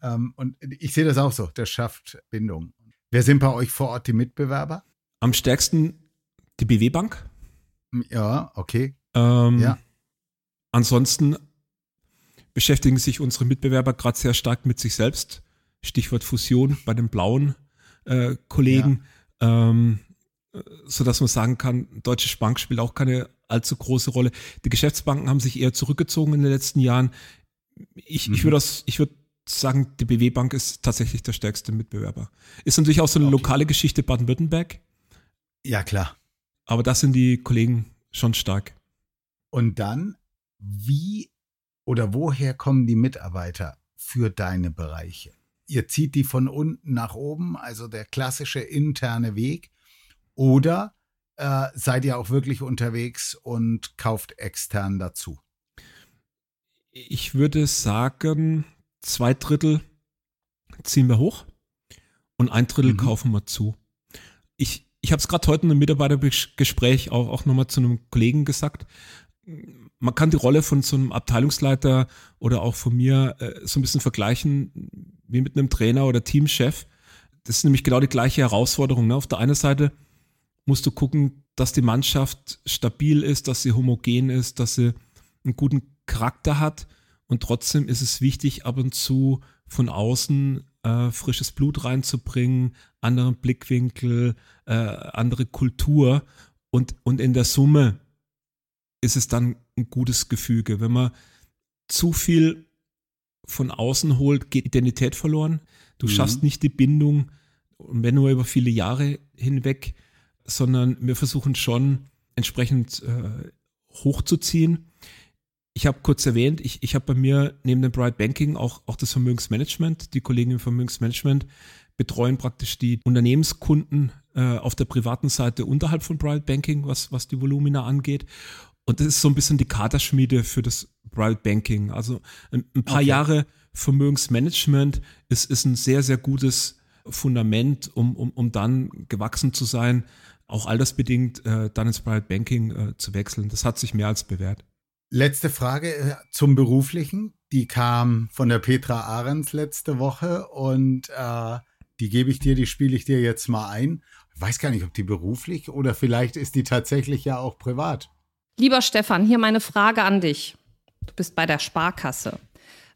ähm, und ich sehe das auch so, das schafft Bindung. Wer sind bei euch vor Ort die Mitbewerber? Am stärksten die BW Bank. Ja, okay. Ähm, ja. Ansonsten beschäftigen sich unsere Mitbewerber gerade sehr stark mit sich selbst. Stichwort Fusion bei den blauen äh, Kollegen, ja. ähm, so dass man sagen kann, Deutsche Bank spielt auch keine allzu große Rolle. Die Geschäftsbanken haben sich eher zurückgezogen in den letzten Jahren. Ich, mhm. ich würde ich würde sagen, die BW Bank ist tatsächlich der stärkste Mitbewerber. Ist natürlich auch so eine okay. lokale Geschichte Baden-Württemberg. Ja, klar. Aber das sind die Kollegen schon stark. Und dann, wie oder woher kommen die Mitarbeiter für deine Bereiche? ihr zieht die von unten nach oben, also der klassische interne Weg, oder äh, seid ihr auch wirklich unterwegs und kauft extern dazu? Ich würde sagen, zwei Drittel ziehen wir hoch und ein Drittel mhm. kaufen wir zu. Ich, ich habe es gerade heute in einem Mitarbeitergespräch auch, auch nochmal zu einem Kollegen gesagt. Man kann die Rolle von so einem Abteilungsleiter oder auch von mir äh, so ein bisschen vergleichen wie mit einem Trainer oder Teamchef. Das ist nämlich genau die gleiche Herausforderung. Ne? Auf der einen Seite musst du gucken, dass die Mannschaft stabil ist, dass sie homogen ist, dass sie einen guten Charakter hat. Und trotzdem ist es wichtig, ab und zu von außen äh, frisches Blut reinzubringen, anderen Blickwinkel, äh, andere Kultur. Und, und in der Summe ist es dann ein gutes Gefüge. Wenn man zu viel von außen holt, geht Identität verloren. Du mhm. schaffst nicht die Bindung, wenn nur über viele Jahre hinweg, sondern wir versuchen schon entsprechend äh, hochzuziehen. Ich habe kurz erwähnt, ich, ich habe bei mir neben dem Bright Banking auch, auch das Vermögensmanagement. Die Kollegen im Vermögensmanagement betreuen praktisch die Unternehmenskunden äh, auf der privaten Seite unterhalb von Bright Banking, was, was die Volumina angeht. Und das ist so ein bisschen die Kaderschmiede für das Private Banking. Also ein, ein paar okay. Jahre Vermögensmanagement ist, ist ein sehr, sehr gutes Fundament, um, um, um dann gewachsen zu sein, auch altersbedingt äh, dann ins Private Banking äh, zu wechseln. Das hat sich mehr als bewährt. Letzte Frage äh, zum Beruflichen. Die kam von der Petra Ahrens letzte Woche und äh, die gebe ich dir, die spiele ich dir jetzt mal ein. Ich weiß gar nicht, ob die beruflich oder vielleicht ist die tatsächlich ja auch privat. Lieber Stefan, hier meine Frage an dich. Du bist bei der Sparkasse.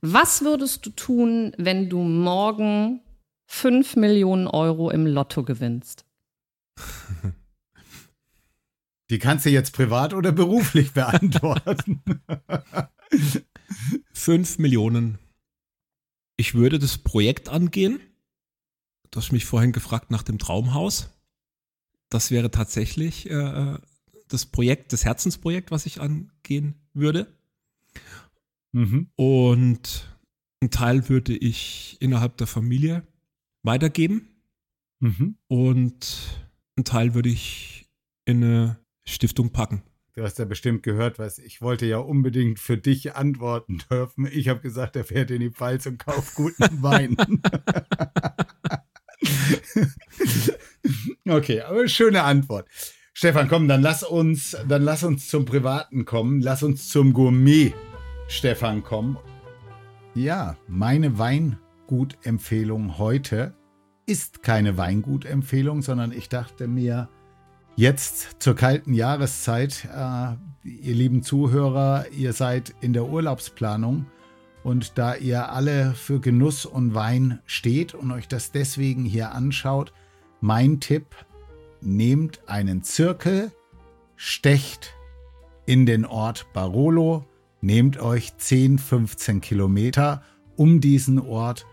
Was würdest du tun, wenn du morgen 5 Millionen Euro im Lotto gewinnst? [LAUGHS] Die kannst du jetzt privat oder beruflich [LAUGHS] beantworten. 5 Millionen. Ich würde das Projekt angehen. Du hast mich vorhin gefragt nach dem Traumhaus. Das wäre tatsächlich äh, das Projekt, das Herzensprojekt, was ich angehen würde. Mhm. Und einen Teil würde ich innerhalb der Familie weitergeben. Mhm. Und einen Teil würde ich in eine Stiftung packen. Du hast ja bestimmt gehört, was ich wollte ja unbedingt für dich antworten dürfen. Ich habe gesagt, er fährt in die Pfalz und kauft guten [LAUGHS] Wein. okay, aber schöne Antwort. Stefan, komm, dann lass uns, dann lass uns zum Privaten kommen. Lass uns zum Gourmet, Stefan, kommen. Ja, meine Weingutempfehlung heute ist keine Weingutempfehlung, sondern ich dachte mir, jetzt zur kalten Jahreszeit, äh, ihr lieben Zuhörer, ihr seid in der Urlaubsplanung. Und da ihr alle für Genuss und Wein steht und euch das deswegen hier anschaut, mein Tipp nehmt einen Zirkel, stecht in den Ort Barolo, nehmt euch 10, 15 Kilometer um diesen Ort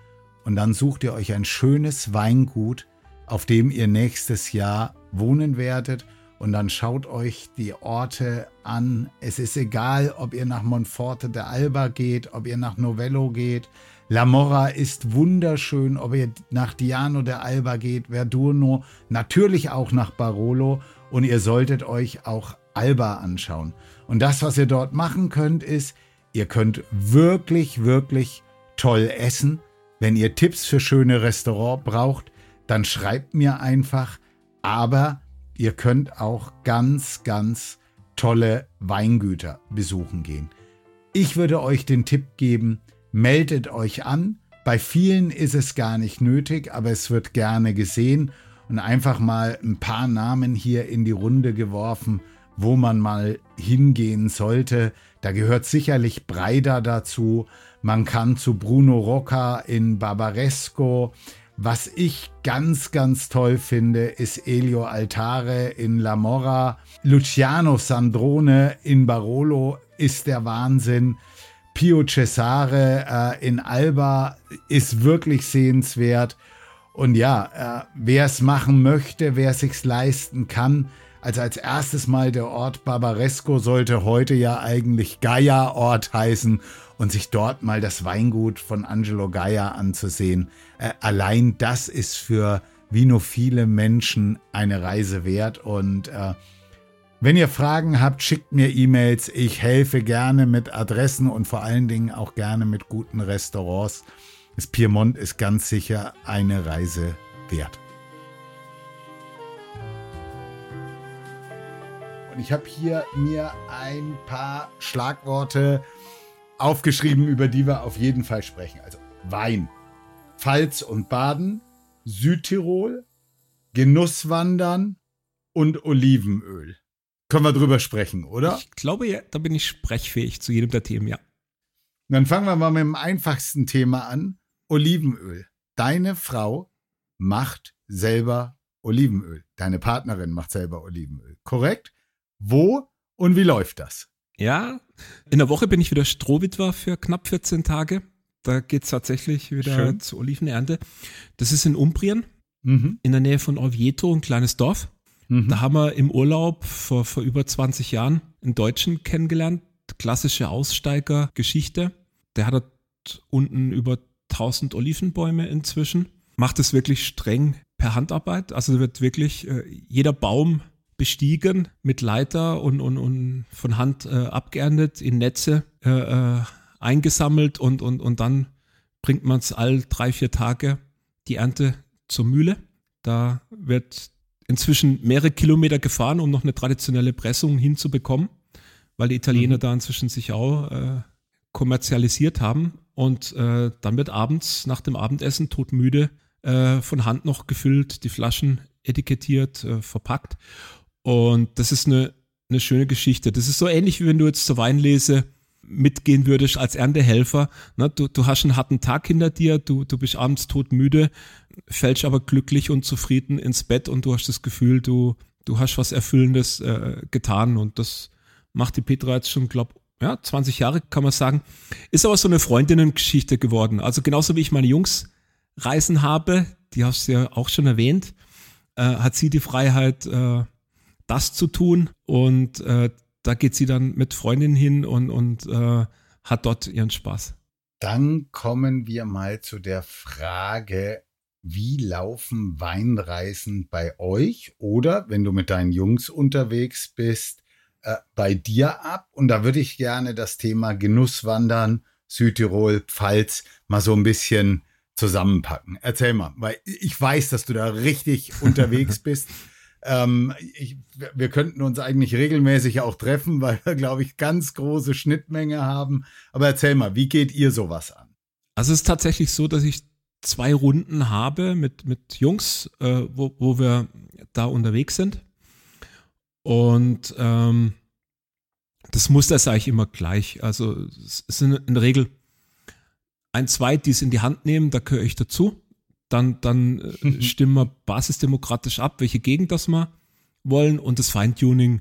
und dann sucht ihr euch ein schönes Weingut, auf dem ihr nächstes Jahr wohnen werdet und dann schaut euch die Orte an. Es ist egal, ob ihr nach Monforte de Alba geht, ob ihr nach Novello geht, La Morra ist wunderschön, ob ihr nach Diano de Alba geht, Verdurno, natürlich auch nach Barolo und ihr solltet euch auch Alba anschauen. Und das, was ihr dort machen könnt, ist, ihr könnt wirklich, wirklich toll essen. Wenn ihr Tipps für schöne Restaurants braucht, dann schreibt mir einfach. Aber ihr könnt auch ganz, ganz tolle Weingüter besuchen gehen. Ich würde euch den Tipp geben, meldet euch an. Bei vielen ist es gar nicht nötig, aber es wird gerne gesehen und einfach mal ein paar Namen hier in die Runde geworfen, wo man mal hingehen sollte. Da gehört sicherlich Breida dazu. Man kann zu Bruno Rocca in Barbaresco. Was ich ganz, ganz toll finde, ist Elio Altare in La Mora. Luciano Sandrone in Barolo ist der Wahnsinn. Pio Cesare äh, in Alba ist wirklich sehenswert. Und ja, äh, wer es machen möchte, wer sich's leisten kann, Also als erstes mal der Ort Barbaresco sollte heute ja eigentlich Gaia-Ort heißen und sich dort mal das Weingut von Angelo Gaia anzusehen. Äh, allein das ist für viele Menschen eine Reise wert und äh, wenn ihr Fragen habt, schickt mir E-Mails. Ich helfe gerne mit Adressen und vor allen Dingen auch gerne mit guten Restaurants. Das Piemont ist ganz sicher eine Reise wert. Und ich habe hier mir ein paar Schlagworte aufgeschrieben, über die wir auf jeden Fall sprechen. Also Wein, Pfalz und Baden, Südtirol, Genusswandern und Olivenöl. Können wir drüber sprechen, oder? Ich glaube, ja, da bin ich sprechfähig zu jedem der Themen, ja. Dann fangen wir mal mit dem einfachsten Thema an. Olivenöl. Deine Frau macht selber Olivenöl. Deine Partnerin macht selber Olivenöl. Korrekt? Wo und wie läuft das? Ja, in der Woche bin ich wieder Strohwitwer für knapp 14 Tage. Da geht es tatsächlich wieder Schön. zur Olivenernte. Das ist in Umbrien, mhm. in der Nähe von Orvieto, ein kleines Dorf. Mhm. Da haben wir im Urlaub vor, vor über 20 Jahren einen Deutschen kennengelernt, klassische Aussteigergeschichte. Der hat dort unten über 1000 Olivenbäume inzwischen, macht es wirklich streng per Handarbeit. Also wird wirklich äh, jeder Baum bestiegen mit Leiter und, und, und von Hand äh, abgeerntet, in Netze äh, äh eingesammelt und, und, und dann bringt man es all drei, vier Tage die Ernte zur Mühle. Da wird inzwischen mehrere Kilometer gefahren, um noch eine traditionelle Pressung hinzubekommen, weil die Italiener mhm. da inzwischen sich auch äh, kommerzialisiert haben. Und äh, dann wird abends nach dem Abendessen todmüde äh, von Hand noch gefüllt, die Flaschen etikettiert, äh, verpackt. Und das ist eine, eine schöne Geschichte. Das ist so ähnlich, wie wenn du jetzt zur Weinlese mitgehen würdest als Erntehelfer. Ne? Du, du hast einen harten Tag hinter dir, du, du bist abends todmüde, fällst aber glücklich und zufrieden ins Bett und du hast das Gefühl, du, du hast was Erfüllendes äh, getan und das macht die Petra jetzt schon, glaube ja, 20 Jahre kann man sagen. Ist aber so eine Freundinnengeschichte geworden. Also genauso wie ich meine Jungs reisen habe, die hast du ja auch schon erwähnt, äh, hat sie die Freiheit, äh, das zu tun und äh, da geht sie dann mit Freundinnen hin und, und äh, hat dort ihren Spaß. Dann kommen wir mal zu der Frage, wie laufen Weinreisen bei euch oder wenn du mit deinen Jungs unterwegs bist, äh, bei dir ab? Und da würde ich gerne das Thema Genusswandern, Südtirol, Pfalz mal so ein bisschen zusammenpacken. Erzähl mal, weil ich weiß, dass du da richtig [LAUGHS] unterwegs bist. Ähm, ich, wir könnten uns eigentlich regelmäßig auch treffen, weil wir, glaube ich, ganz große Schnittmenge haben. Aber erzähl mal, wie geht ihr sowas an? Also es ist tatsächlich so, dass ich zwei Runden habe mit, mit Jungs, äh, wo, wo wir da unterwegs sind. Und ähm, das Muster ist eigentlich immer gleich. Also es sind in der Regel ein, zwei, die es in die Hand nehmen, da gehöre ich dazu dann, dann äh, [LAUGHS] stimmen wir basisdemokratisch ab, welche Gegend das wir wollen und das Feintuning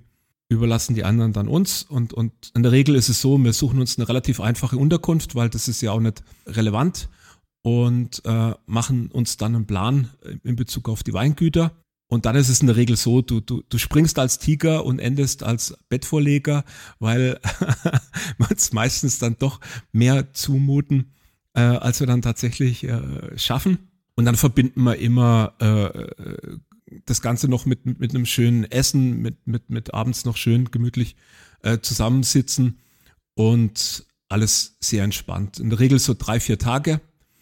überlassen die anderen dann uns. Und, und in der Regel ist es so, wir suchen uns eine relativ einfache Unterkunft, weil das ist ja auch nicht relevant und äh, machen uns dann einen Plan in Bezug auf die Weingüter. Und dann ist es in der Regel so, du, du, du springst als Tiger und endest als Bettvorleger, weil [LAUGHS] wir uns meistens dann doch mehr zumuten, äh, als wir dann tatsächlich äh, schaffen. Und dann verbinden wir immer äh, das Ganze noch mit, mit einem schönen Essen, mit, mit, mit abends noch schön gemütlich äh, zusammensitzen und alles sehr entspannt. In der Regel so drei, vier Tage.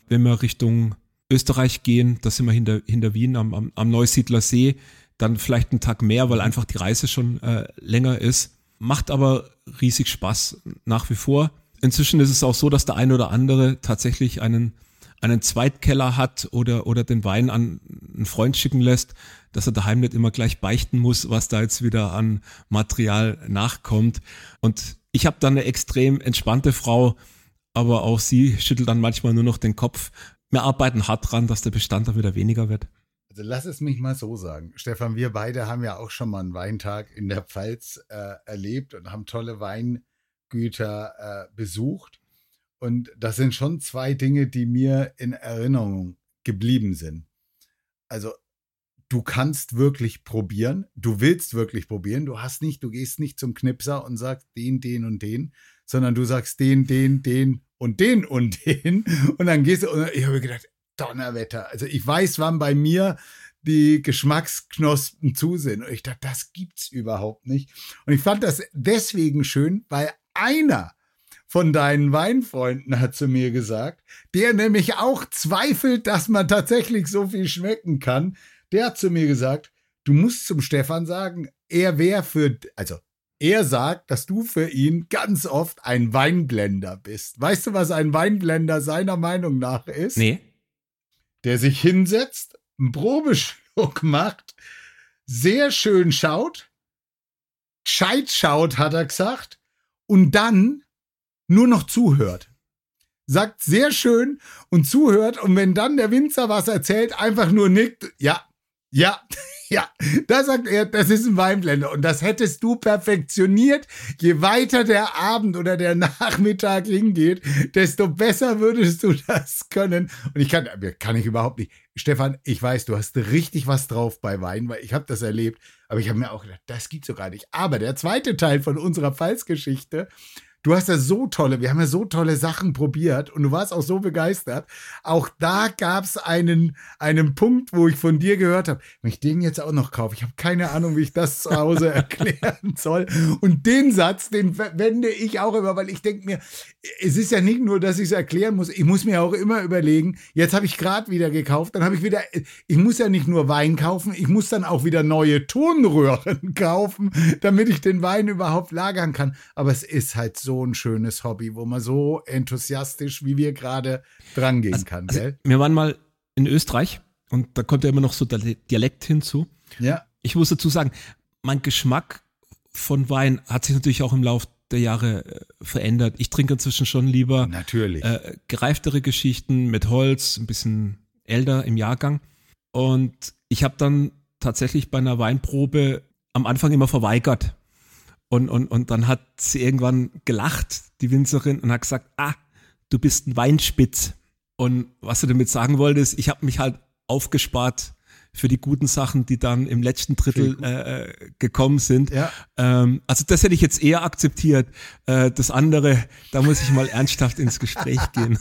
Wenn wir Richtung Österreich gehen, da sind wir hinter, hinter Wien am, am, am Neusiedler See, dann vielleicht einen Tag mehr, weil einfach die Reise schon äh, länger ist. Macht aber riesig Spaß nach wie vor. Inzwischen ist es auch so, dass der eine oder andere tatsächlich einen einen Zweitkeller hat oder, oder den Wein an einen Freund schicken lässt, dass er daheim nicht immer gleich beichten muss, was da jetzt wieder an Material nachkommt. Und ich habe dann eine extrem entspannte Frau, aber auch sie schüttelt dann manchmal nur noch den Kopf. Wir arbeiten hart dran, dass der Bestand dann wieder weniger wird. Also lass es mich mal so sagen. Stefan, wir beide haben ja auch schon mal einen Weintag in der Pfalz äh, erlebt und haben tolle Weingüter äh, besucht. Und das sind schon zwei Dinge, die mir in Erinnerung geblieben sind. Also du kannst wirklich probieren, du willst wirklich probieren, du hast nicht, du gehst nicht zum Knipser und sagst den, den und den, sondern du sagst den, den, den und den und den. Und dann gehst du und ich habe gedacht, Donnerwetter, also ich weiß, wann bei mir die Geschmacksknospen zu sind. Und ich dachte, das gibt's überhaupt nicht. Und ich fand das deswegen schön, weil einer von deinen Weinfreunden hat zu mir gesagt, der nämlich auch zweifelt, dass man tatsächlich so viel schmecken kann, der hat zu mir gesagt, du musst zum Stefan sagen, er wäre für, also er sagt, dass du für ihn ganz oft ein Weinblender bist. Weißt du, was ein Weinblender seiner Meinung nach ist? Nee. Der sich hinsetzt, einen Probeschluck macht, sehr schön schaut, gescheit schaut, hat er gesagt, und dann nur noch zuhört. Sagt sehr schön und zuhört und wenn dann der Winzer was erzählt, einfach nur nickt, ja, ja, [LAUGHS] ja, da sagt er, das ist ein Weinblender. Und das hättest du perfektioniert. Je weiter der Abend oder der [LAUGHS] Nachmittag hingeht, desto besser würdest du das können. Und ich kann, kann ich überhaupt nicht. Stefan, ich weiß, du hast richtig was drauf bei Wein, weil ich habe das erlebt. Aber ich habe mir auch gedacht, das gibt's so gar nicht. Aber der zweite Teil von unserer Pfalzgeschichte Du hast ja so tolle, wir haben ja so tolle Sachen probiert und du warst auch so begeistert. Auch da gab es einen, einen Punkt, wo ich von dir gehört habe, wenn ich den jetzt auch noch kaufe, ich habe keine Ahnung, wie ich das zu Hause [LAUGHS] erklären soll. Und den Satz, den wende ich auch immer, weil ich denke mir, es ist ja nicht nur, dass ich es erklären muss, ich muss mir auch immer überlegen, jetzt habe ich gerade wieder gekauft, dann habe ich wieder, ich muss ja nicht nur Wein kaufen, ich muss dann auch wieder neue Tonröhren [LAUGHS] kaufen, damit ich den Wein überhaupt lagern kann. Aber es ist halt so ein schönes Hobby, wo man so enthusiastisch wie wir gerade dran gehen also, kann. Also, gell? Wir waren mal in Österreich und da kommt ja immer noch so der Dialekt hinzu. Ja. Ich muss dazu sagen, mein Geschmack von Wein hat sich natürlich auch im Laufe der Jahre äh, verändert. Ich trinke inzwischen schon lieber natürlich. Äh, gereiftere Geschichten mit Holz, ein bisschen älter im Jahrgang. Und ich habe dann tatsächlich bei einer Weinprobe am Anfang immer verweigert, und, und, und dann hat sie irgendwann gelacht, die Winzerin, und hat gesagt, ah, du bist ein Weinspitz. Und was sie damit sagen wollte, ist, ich habe mich halt aufgespart für die guten Sachen, die dann im letzten Drittel äh, äh, gekommen sind. Ja. Ähm, also das hätte ich jetzt eher akzeptiert. Äh, das andere, da muss ich mal ernsthaft ins Gespräch [LAUGHS] gehen.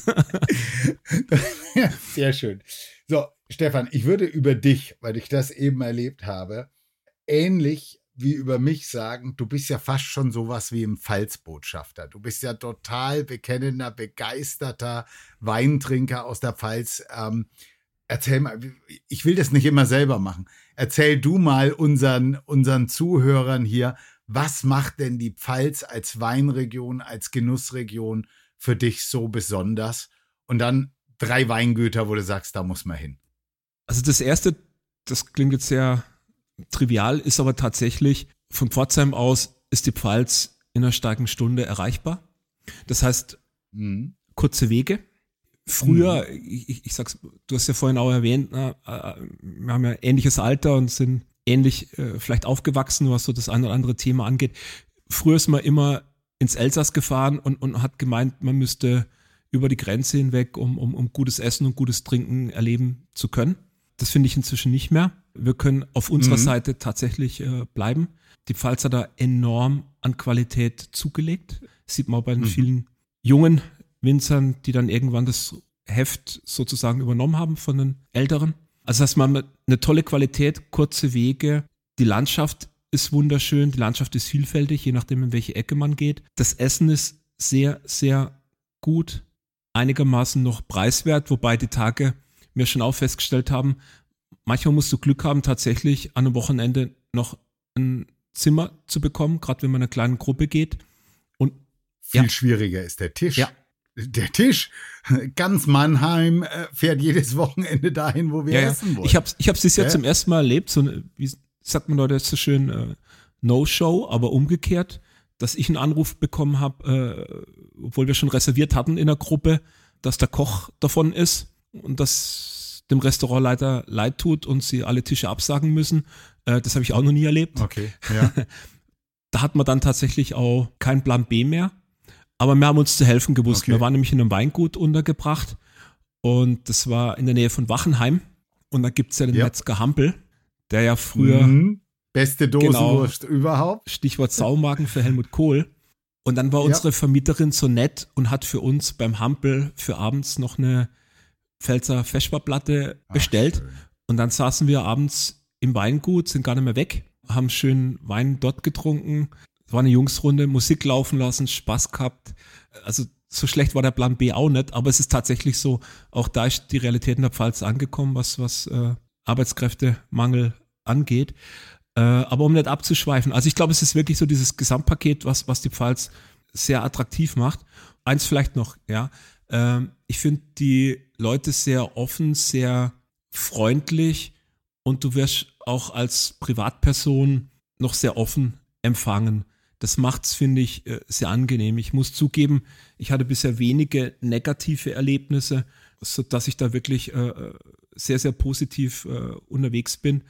[LAUGHS] Sehr schön. So, Stefan, ich würde über dich, weil ich das eben erlebt habe, ähnlich wie über mich sagen, du bist ja fast schon sowas wie im Pfalzbotschafter. Du bist ja total bekennender, begeisterter Weintrinker aus der Pfalz. Ähm, erzähl mal, ich will das nicht immer selber machen. Erzähl du mal unseren, unseren Zuhörern hier, was macht denn die Pfalz als Weinregion, als Genussregion für dich so besonders? Und dann drei Weingüter, wo du sagst, da muss man hin. Also das erste, das klingt jetzt sehr trivial, ist aber tatsächlich, von Pforzheim aus ist die Pfalz in einer starken Stunde erreichbar. Das heißt, mhm. kurze Wege. Früher, mhm. ich, ich sag's, du hast ja vorhin auch erwähnt, na, äh, wir haben ja ähnliches Alter und sind ähnlich äh, vielleicht aufgewachsen, was so das eine oder andere Thema angeht. Früher ist man immer ins Elsass gefahren und, und hat gemeint, man müsste über die Grenze hinweg, um, um, um gutes Essen und gutes Trinken erleben zu können. Das finde ich inzwischen nicht mehr. Wir können auf unserer mhm. Seite tatsächlich äh, bleiben. Die Pfalz hat da enorm an Qualität zugelegt. Das sieht man auch bei den mhm. vielen jungen Winzern, die dann irgendwann das Heft sozusagen übernommen haben von den Älteren. Also dass man eine tolle Qualität, kurze Wege, die Landschaft ist wunderschön, die Landschaft ist vielfältig, je nachdem in welche Ecke man geht. Das Essen ist sehr, sehr gut, einigermaßen noch preiswert, wobei die Tage wir schon auch festgestellt haben, manchmal musst du Glück haben, tatsächlich an einem Wochenende noch ein Zimmer zu bekommen, gerade wenn man in einer kleinen Gruppe geht. Und viel ja. schwieriger ist der Tisch. Ja. Der Tisch, ganz Mannheim äh, fährt jedes Wochenende dahin, wo wir ja, essen wollen. Ich habe ich hab es ja zum ersten Mal erlebt, so eine, wie sagt man Leute, so schön, äh, No-Show, aber umgekehrt, dass ich einen Anruf bekommen habe, äh, obwohl wir schon reserviert hatten in der Gruppe, dass der Koch davon ist und das dem Restaurantleiter leid tut und sie alle Tische absagen müssen. Äh, das habe ich auch noch nie erlebt. Okay, [LAUGHS] ja. da hat man dann tatsächlich auch keinen Plan B mehr. Aber wir haben uns zu helfen gewusst. Okay. Wir waren nämlich in einem Weingut untergebracht und das war in der Nähe von Wachenheim. Und da gibt es ja den ja. Metzger Hampel, der ja früher. Mhm. Beste Dosenwurst genau, überhaupt. Stichwort Saumagen für Helmut Kohl. Und dann war unsere ja. Vermieterin so nett und hat für uns beim Hampel für abends noch eine Pfälzer Feschbarplatte bestellt. Ach, und dann saßen wir abends im Weingut, sind gar nicht mehr weg, haben schön Wein dort getrunken. Es war eine Jungsrunde, Musik laufen lassen, Spaß gehabt. Also so schlecht war der Plan B auch nicht, aber es ist tatsächlich so, auch da ist die Realität in der Pfalz angekommen, was, was äh, Arbeitskräftemangel angeht. Äh, aber um nicht abzuschweifen, also ich glaube, es ist wirklich so dieses Gesamtpaket, was, was die Pfalz sehr attraktiv macht. Eins vielleicht noch, ja. Äh, ich finde die Leute sehr offen, sehr freundlich und du wirst auch als Privatperson noch sehr offen empfangen. Das macht's, finde ich, äh, sehr angenehm. Ich muss zugeben, ich hatte bisher wenige negative Erlebnisse, so dass ich da wirklich äh, sehr, sehr positiv äh, unterwegs bin.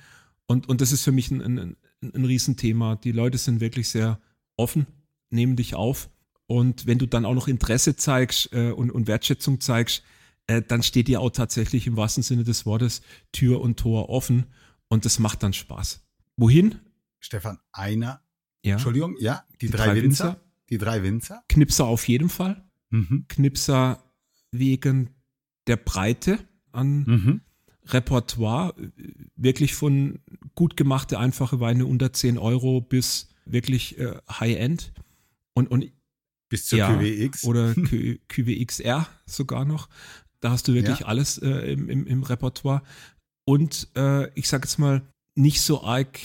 Und, und das ist für mich ein, ein, ein Riesenthema. Die Leute sind wirklich sehr offen, nehmen dich auf. Und wenn du dann auch noch Interesse zeigst äh, und, und Wertschätzung zeigst, äh, dann steht dir auch tatsächlich im wahrsten Sinne des Wortes Tür und Tor offen. Und das macht dann Spaß. Wohin? Stefan, einer ja. Entschuldigung, ja, die, die drei, drei Winzer. Winzer. Die drei Winzer. Knipser auf jeden Fall. Mhm. Knipser wegen der Breite an mhm. Repertoire. Wirklich von gut gemachte, einfache Weine unter 10 Euro bis wirklich äh, High-End. Und, und bis zur ja, QWX. Oder [LAUGHS] Q, QWXR sogar noch. Da hast du wirklich ja. alles äh, im, im, im, Repertoire. Und äh, ich sag jetzt mal, nicht so arg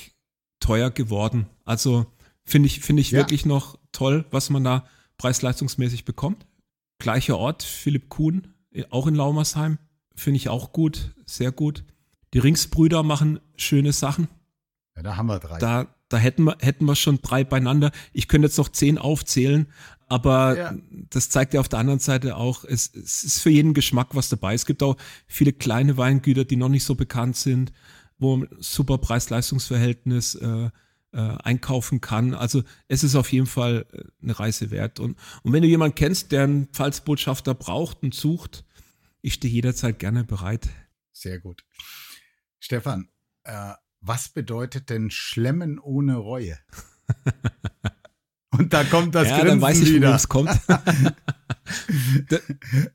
teuer geworden. Also Finde ich, finde ich ja. wirklich noch toll, was man da preis-leistungsmäßig bekommt. Gleicher Ort, Philipp Kuhn, auch in Laumersheim. Finde ich auch gut, sehr gut. Die Ringsbrüder machen schöne Sachen. Ja, da haben wir drei. Da, da hätten wir, hätten wir schon drei beieinander. Ich könnte jetzt noch zehn aufzählen, aber ja. das zeigt ja auf der anderen Seite auch, es, es ist für jeden Geschmack was dabei. Es gibt auch viele kleine Weingüter, die noch nicht so bekannt sind, wo ein super Preis-Leistungs-Verhältnis äh, äh, einkaufen kann. Also es ist auf jeden Fall äh, eine Reise wert. Und, und wenn du jemanden kennst, der einen Pfalzbotschafter braucht und sucht, ich stehe jederzeit gerne bereit. Sehr gut. Stefan, äh, was bedeutet denn Schlemmen ohne Reue? [LAUGHS] Und da kommt das ja, Grinsen dann weiß ich, wieder. es kommt. [LAUGHS]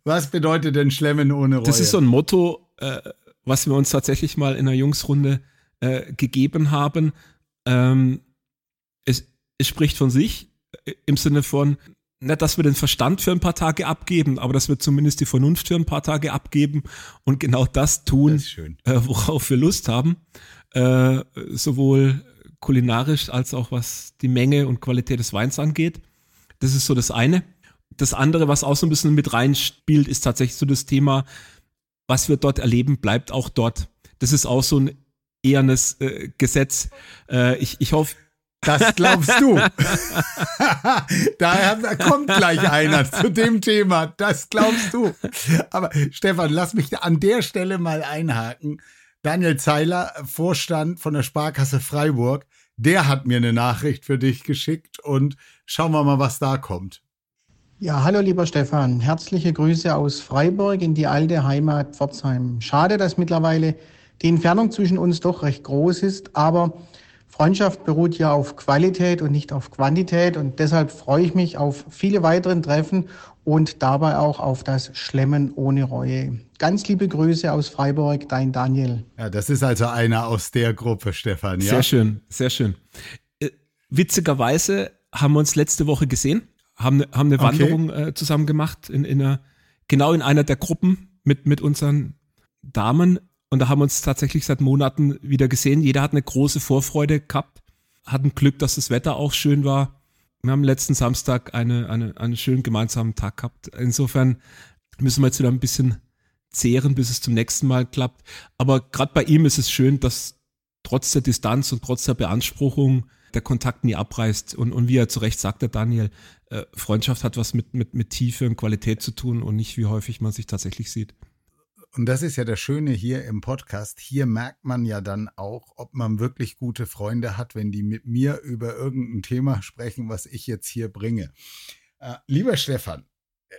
was bedeutet denn Schlemmen ohne Reue? Das ist so ein Motto, äh, was wir uns tatsächlich mal in einer Jungsrunde äh, gegeben haben ähm, es, es spricht von sich äh, im Sinne von, nicht, dass wir den Verstand für ein paar Tage abgeben, aber dass wir zumindest die Vernunft für ein paar Tage abgeben und genau das tun, das äh, worauf wir Lust haben. Äh, sowohl kulinarisch als auch was die Menge und Qualität des Weins angeht. Das ist so das eine. Das andere, was auch so ein bisschen mit reinspielt, ist tatsächlich so das Thema, was wir dort erleben, bleibt auch dort. Das ist auch so ein ehernes äh, Gesetz. Äh, ich, ich hoffe, das glaubst du. [LAUGHS] da kommt gleich einer zu dem Thema. Das glaubst du. Aber Stefan, lass mich an der Stelle mal einhaken. Daniel Zeiler, Vorstand von der Sparkasse Freiburg, der hat mir eine Nachricht für dich geschickt und schauen wir mal, was da kommt. Ja, hallo lieber Stefan. Herzliche Grüße aus Freiburg in die alte Heimat Pforzheim. Schade, dass mittlerweile die Entfernung zwischen uns doch recht groß ist, aber Freundschaft beruht ja auf Qualität und nicht auf Quantität und deshalb freue ich mich auf viele weiteren Treffen und dabei auch auf das Schlemmen ohne Reue. Ganz liebe Grüße aus Freiburg, dein Daniel. Ja, das ist also einer aus der Gruppe, Stefan. Ja? Sehr schön, sehr schön. Äh, witzigerweise haben wir uns letzte Woche gesehen, haben, haben eine okay. Wanderung äh, zusammen gemacht, in, in einer, genau in einer der Gruppen mit, mit unseren Damen und da haben wir uns tatsächlich seit Monaten wieder gesehen. Jeder hat eine große Vorfreude gehabt, hatten Glück, dass das Wetter auch schön war. Wir haben letzten Samstag eine, eine, einen schönen gemeinsamen Tag gehabt. Insofern müssen wir jetzt wieder ein bisschen zehren, bis es zum nächsten Mal klappt. Aber gerade bei ihm ist es schön, dass trotz der Distanz und trotz der Beanspruchung der Kontakt nie abreißt. Und, und wie er zu Recht sagt, der Daniel, äh, Freundschaft hat was mit, mit, mit Tiefe und Qualität zu tun und nicht, wie häufig man sich tatsächlich sieht. Und das ist ja das Schöne hier im Podcast. Hier merkt man ja dann auch, ob man wirklich gute Freunde hat, wenn die mit mir über irgendein Thema sprechen, was ich jetzt hier bringe. Äh, lieber Stefan, äh,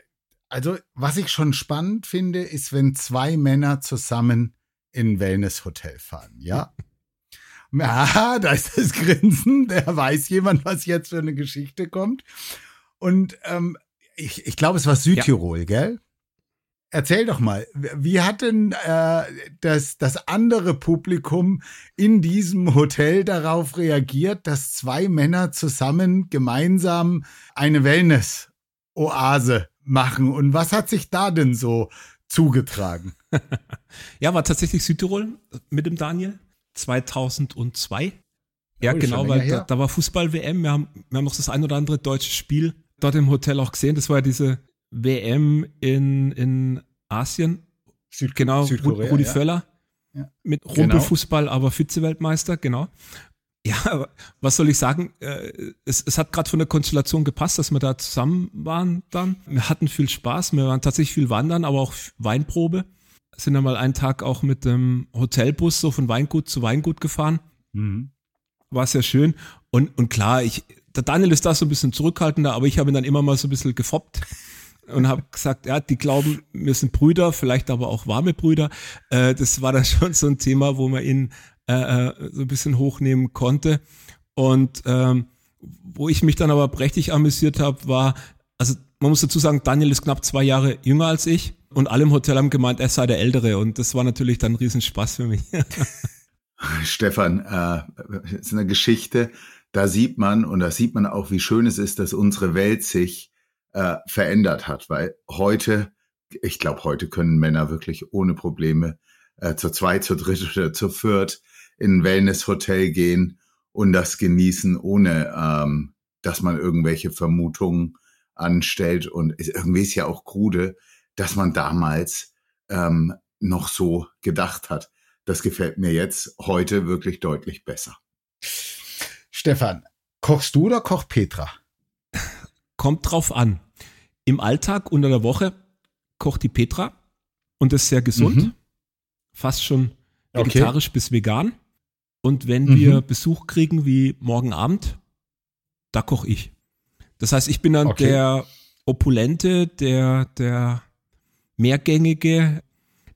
also was ich schon spannend finde, ist, wenn zwei Männer zusammen in ein Wellnesshotel fahren, ja? Ja, [LAUGHS] da ist das Grinsen. Der weiß jemand, was jetzt für eine Geschichte kommt. Und ähm, ich, ich glaube, es war Südtirol, ja. gell? Erzähl doch mal, wie hat denn äh, das, das andere Publikum in diesem Hotel darauf reagiert, dass zwei Männer zusammen gemeinsam eine Wellness-Oase machen? Und was hat sich da denn so zugetragen? [LAUGHS] ja, war tatsächlich Südtirol mit dem Daniel 2002. Ja, oh, genau, weil da, da, war Fußball-WM. Wir haben, wir haben noch das ein oder andere deutsche Spiel dort im Hotel auch gesehen. Das war ja diese WM in, in Asien. Süd genau, Südkorea, Rudi ja. Völler. Ja. Mit. Rumpelfußball, genau. aber Vize-Weltmeister, genau. Ja, was soll ich sagen? Äh, es, es hat gerade von der Konstellation gepasst, dass wir da zusammen waren dann. Wir hatten viel Spaß, wir waren tatsächlich viel wandern, aber auch Weinprobe. Sind dann mal einen Tag auch mit dem Hotelbus so von Weingut zu Weingut gefahren. Mhm. War sehr schön. Und, und klar, ich, der Daniel ist da so ein bisschen zurückhaltender, aber ich habe ihn dann immer mal so ein bisschen gefoppt und habe gesagt, ja, die glauben, wir sind Brüder, vielleicht aber auch warme Brüder. Äh, das war dann [LAUGHS] schon so ein Thema, wo man ihn äh, äh, so ein bisschen hochnehmen konnte. Und ähm, wo ich mich dann aber prächtig amüsiert habe, war, also man muss dazu sagen, Daniel ist knapp zwei Jahre jünger als ich und alle im Hotel haben gemeint, er sei der Ältere und das war natürlich dann ein Riesenspaß für mich. [LAUGHS] Stefan, äh, ist eine Geschichte, da sieht man und da sieht man auch, wie schön es ist, dass unsere Welt sich äh, verändert hat, weil heute, ich glaube, heute können Männer wirklich ohne Probleme äh, zu zweit, zu dritt oder zu viert in ein Wellness-Hotel gehen und das genießen, ohne ähm, dass man irgendwelche Vermutungen anstellt. Und irgendwie ist ja auch krude, dass man damals ähm, noch so gedacht hat. Das gefällt mir jetzt heute wirklich deutlich besser. Stefan, kochst du oder kocht Petra? Kommt drauf an. Im Alltag unter der Woche kocht die Petra und ist sehr gesund. Mhm. Fast schon vegetarisch okay. bis vegan. Und wenn mhm. wir Besuch kriegen wie morgen Abend, da koche ich. Das heißt, ich bin dann okay. der Opulente, der, der Mehrgängige,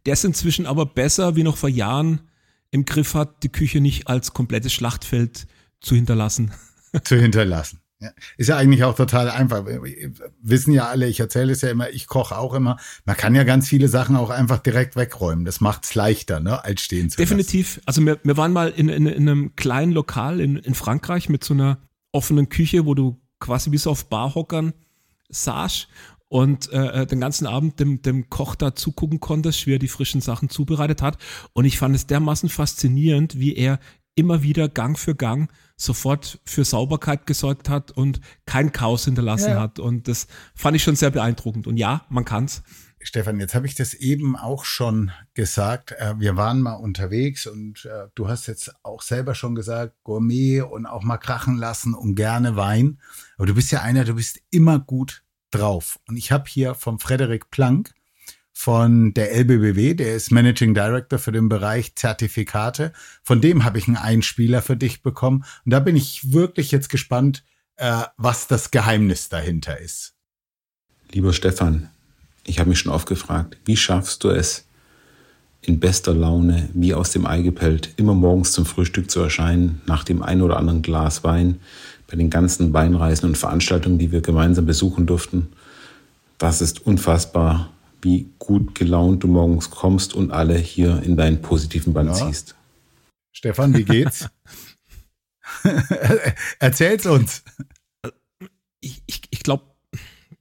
der es inzwischen aber besser wie noch vor Jahren im Griff hat, die Küche nicht als komplettes Schlachtfeld zu hinterlassen. Zu hinterlassen. Ja. Ist ja eigentlich auch total einfach. Wir wissen ja alle, ich erzähle es ja immer, ich koche auch immer. Man kann ja ganz viele Sachen auch einfach direkt wegräumen. Das macht es leichter, ne, als stehen zu Definitiv. Lassen. Also wir, wir waren mal in, in, in einem kleinen Lokal in, in Frankreich mit so einer offenen Küche, wo du quasi bis auf Barhockern saß und äh, äh, den ganzen Abend dem, dem Koch da zugucken konntest, wie er die frischen Sachen zubereitet hat. Und ich fand es dermaßen faszinierend, wie er immer wieder Gang für Gang sofort für Sauberkeit gesorgt hat und kein Chaos hinterlassen ja. hat. Und das fand ich schon sehr beeindruckend. Und ja, man kann's. Stefan, jetzt habe ich das eben auch schon gesagt. Äh, wir waren mal unterwegs und äh, du hast jetzt auch selber schon gesagt, Gourmet und auch mal krachen lassen und gerne Wein. Aber du bist ja einer, du bist immer gut drauf. Und ich habe hier vom Frederik Planck von der LBBW, der ist Managing Director für den Bereich Zertifikate. Von dem habe ich einen Einspieler für dich bekommen. Und da bin ich wirklich jetzt gespannt, äh, was das Geheimnis dahinter ist. Lieber Stefan, ich habe mich schon oft gefragt, wie schaffst du es, in bester Laune, wie aus dem Ei gepellt, immer morgens zum Frühstück zu erscheinen, nach dem ein oder anderen Glas Wein, bei den ganzen Weinreisen und Veranstaltungen, die wir gemeinsam besuchen durften. Das ist unfassbar wie gut gelaunt du morgens kommst und alle hier in deinen positiven Band ja. ziehst. Stefan, wie geht's? [LAUGHS] Erzähl's uns. Ich, ich, ich glaube,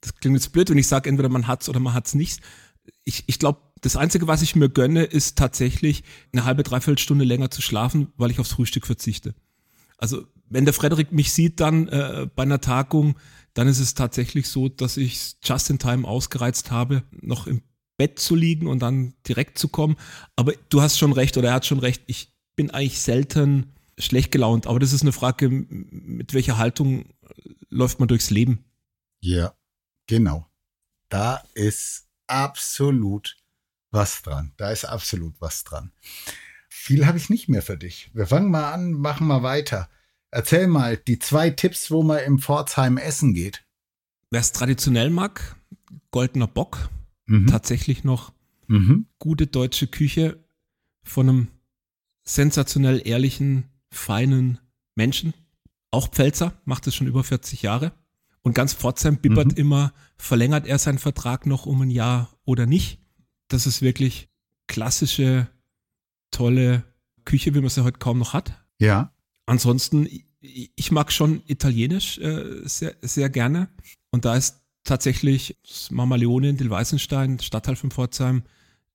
das klingt jetzt blöd, wenn ich sage, entweder man hat's oder man hat's nicht. Ich, ich glaube, das Einzige, was ich mir gönne, ist tatsächlich eine halbe, dreiviertel Stunde länger zu schlafen, weil ich aufs Frühstück verzichte. Also wenn der Frederik mich sieht dann äh, bei einer Tagung, dann ist es tatsächlich so, dass ich just in time ausgereizt habe, noch im Bett zu liegen und dann direkt zu kommen. Aber du hast schon recht oder er hat schon recht. Ich bin eigentlich selten schlecht gelaunt. Aber das ist eine Frage, mit welcher Haltung läuft man durchs Leben? Ja, genau. Da ist absolut was dran. Da ist absolut was dran. Viel habe ich nicht mehr für dich. Wir fangen mal an, machen mal weiter. Erzähl mal die zwei Tipps, wo man im Pforzheim essen geht. Wer es traditionell mag, goldener Bock. Mhm. Tatsächlich noch mhm. gute deutsche Küche von einem sensationell ehrlichen feinen Menschen. Auch Pfälzer, macht es schon über 40 Jahre. Und ganz Pforzheim bibbert mhm. immer, verlängert er seinen Vertrag noch um ein Jahr oder nicht. Das ist wirklich klassische, tolle Küche, wie man sie heute kaum noch hat. Ja. Ansonsten, ich mag schon Italienisch äh, sehr, sehr gerne. Und da ist tatsächlich Mama Leone in Dilweißenstein, Stadtteil von Pforzheim,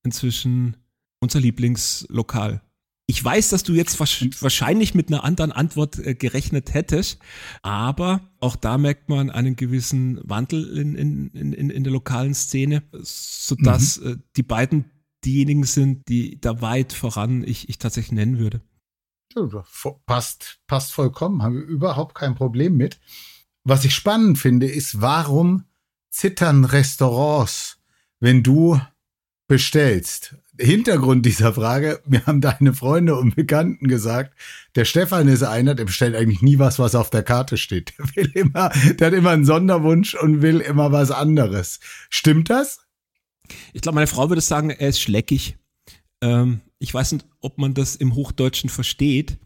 inzwischen unser Lieblingslokal. Ich weiß, dass du jetzt wahrscheinlich mit einer anderen Antwort äh, gerechnet hättest, aber auch da merkt man einen gewissen Wandel in, in, in, in der lokalen Szene, sodass mhm. Äh, die beiden diejenigen sind, die da weit voran ich, ich tatsächlich nennen würde. Passt, passt vollkommen, haben wir überhaupt kein Problem mit. Was ich spannend finde, ist, warum zittern Restaurants, wenn du bestellst? Hintergrund dieser Frage, mir haben deine Freunde und Bekannten gesagt, der Stefan ist einer, der bestellt eigentlich nie was, was auf der Karte steht. Der will immer, der hat immer einen Sonderwunsch und will immer was anderes. Stimmt das? Ich glaube, meine Frau würde sagen, er ist schleckig. Ähm, ich weiß nicht, ob man das im Hochdeutschen versteht.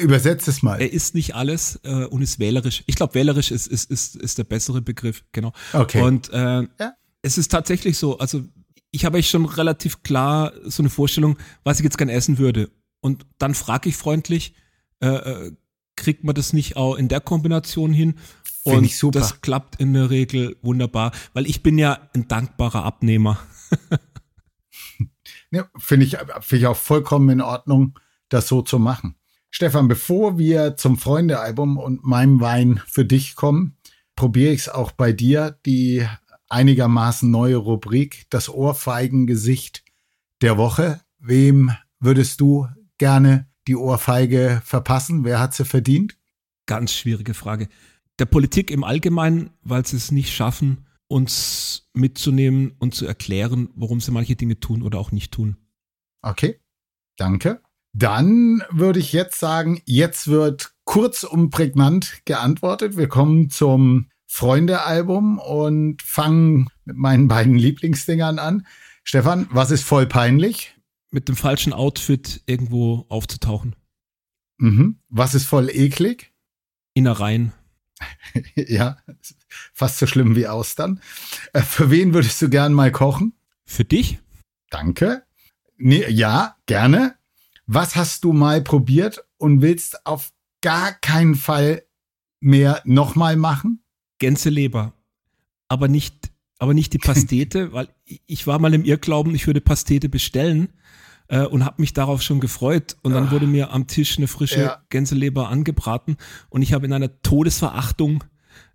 Übersetzt es mal. Er ist nicht alles äh, und ist wählerisch. Ich glaube, wählerisch ist, ist, ist, ist der bessere Begriff, genau. Okay. Und äh, ja. es ist tatsächlich so, also ich habe eigentlich schon relativ klar so eine Vorstellung, was ich jetzt gern essen würde. Und dann frage ich freundlich, äh, äh, kriegt man das nicht auch in der Kombination hin? Find und ich super. das klappt in der Regel wunderbar, weil ich bin ja ein dankbarer Abnehmer. [LAUGHS] ja, Finde ich, find ich auch vollkommen in Ordnung, das so zu machen. Stefan, bevor wir zum Freundealbum und meinem Wein für dich kommen, probiere ich es auch bei dir, die einigermaßen neue Rubrik, das Ohrfeigengesicht der Woche. Wem würdest du gerne die Ohrfeige verpassen? Wer hat sie verdient? Ganz schwierige Frage. Der Politik im Allgemeinen, weil sie es nicht schaffen, uns mitzunehmen und zu erklären, warum sie manche Dinge tun oder auch nicht tun. Okay, danke. Dann würde ich jetzt sagen, jetzt wird kurz und prägnant geantwortet. Wir kommen zum Freunde-Album und fangen mit meinen beiden Lieblingsdingern an. Stefan, was ist voll peinlich? Mit dem falschen Outfit irgendwo aufzutauchen. Mhm. Was ist voll eklig? Innereien. [LAUGHS] ja, fast so schlimm wie Austern. Äh, für wen würdest du gern mal kochen? Für dich? Danke. Nee, ja, gerne. Was hast du mal probiert und willst auf gar keinen Fall mehr nochmal machen? Gänseleber, aber nicht, aber nicht die [LAUGHS] Pastete, weil ich war mal im Irrglauben, ich würde Pastete bestellen äh, und habe mich darauf schon gefreut. Und dann wurde mir am Tisch eine frische ja. Gänseleber angebraten und ich habe in einer Todesverachtung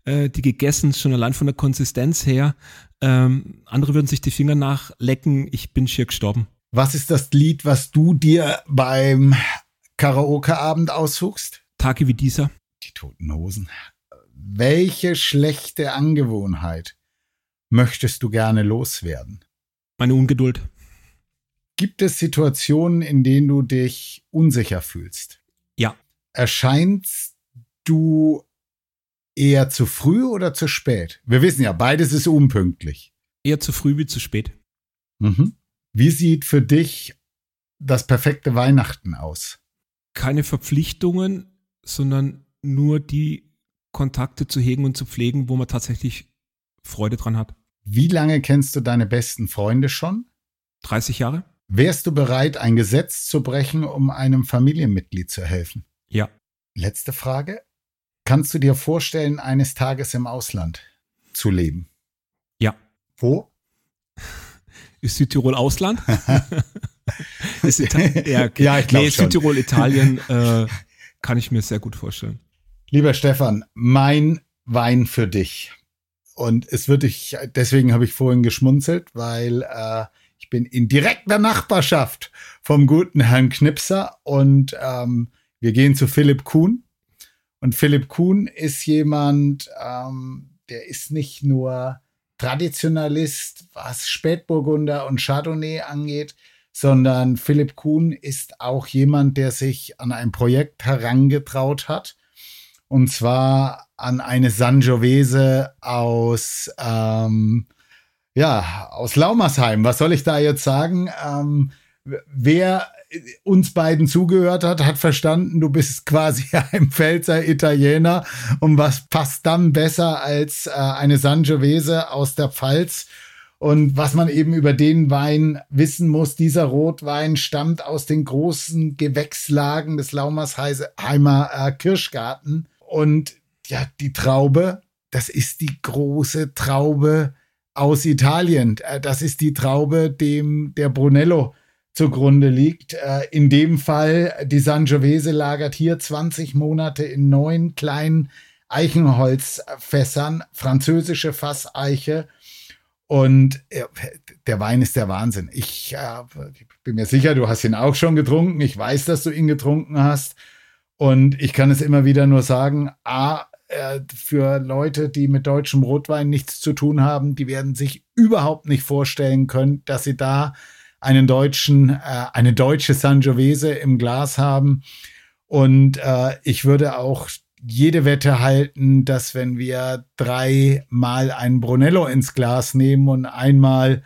äh, die gegessen, schon allein von der Konsistenz her. Ähm, andere würden sich die Finger nachlecken. Ich bin schier gestorben. Was ist das Lied, was du dir beim Karaoke-Abend aussuchst? Tage wie dieser. Die Toten Hosen welche schlechte Angewohnheit möchtest du gerne loswerden? Meine Ungeduld. Gibt es Situationen, in denen du dich unsicher fühlst? Ja. Erscheinst du eher zu früh oder zu spät? Wir wissen ja, beides ist unpünktlich. Eher zu früh wie zu spät. Mhm. Wie sieht für dich das perfekte Weihnachten aus? Keine Verpflichtungen, sondern nur die Kontakte zu hegen und zu pflegen, wo man tatsächlich Freude dran hat. Wie lange kennst du deine besten Freunde schon? 30 Jahre. Wärst du bereit, ein Gesetz zu brechen, um einem Familienmitglied zu helfen? Ja. Letzte Frage. Kannst du dir vorstellen, eines Tages im Ausland zu leben? Ja. Wo? [LAUGHS] Ist Südtirol Ausland? [LAUGHS] ist ja, [LAUGHS] okay. ja, ich glaube nee, Südtirol, Italien äh, kann ich mir sehr gut vorstellen. Lieber Stefan, mein Wein für dich. Und es wird ich, deswegen habe ich vorhin geschmunzelt, weil äh, ich bin in direkter Nachbarschaft vom guten Herrn Knipser und ähm, wir gehen zu Philipp Kuhn. Und Philipp Kuhn ist jemand, ähm, der ist nicht nur Traditionalist, was Spätburgunder und Chardonnay angeht, sondern Philipp Kuhn ist auch jemand, der sich an ein Projekt herangetraut hat und zwar an eine Sangiovese aus, ähm, ja, aus Laumersheim. Was soll ich da jetzt sagen? Ähm, wer uns beiden zugehört hat, hat verstanden, du bist quasi [LAUGHS] ein Pfälzer Italiener. Und was passt dann besser als äh, eine Sangiovese aus der Pfalz? Und was man eben über den Wein wissen muss, dieser Rotwein stammt aus den großen Gewächslagen des Laumersheimer äh, Kirschgarten. Und ja, die Traube, das ist die große Traube aus Italien. Äh, das ist die Traube, dem der Brunello zugrunde liegt. Äh, in dem Fall, die Sangiovese lagert hier 20 Monate in neun kleinen Eichenholzfässern, französische Fasseiche. Und äh, der Wein ist der Wahnsinn. Ich äh, bin mir sicher, du hast ihn auch schon getrunken. Ich weiß, dass du ihn getrunken hast. Und ich kann es immer wieder nur sagen, A, äh, für Leute, die mit deutschem Rotwein nichts zu tun haben, die werden sich überhaupt nicht vorstellen können, dass sie da einen deutschen, äh, eine deutsche Sangiovese im Glas haben. Und äh, ich würde auch jede Wette halten, dass wenn wir dreimal einen Brunello ins Glas nehmen und einmal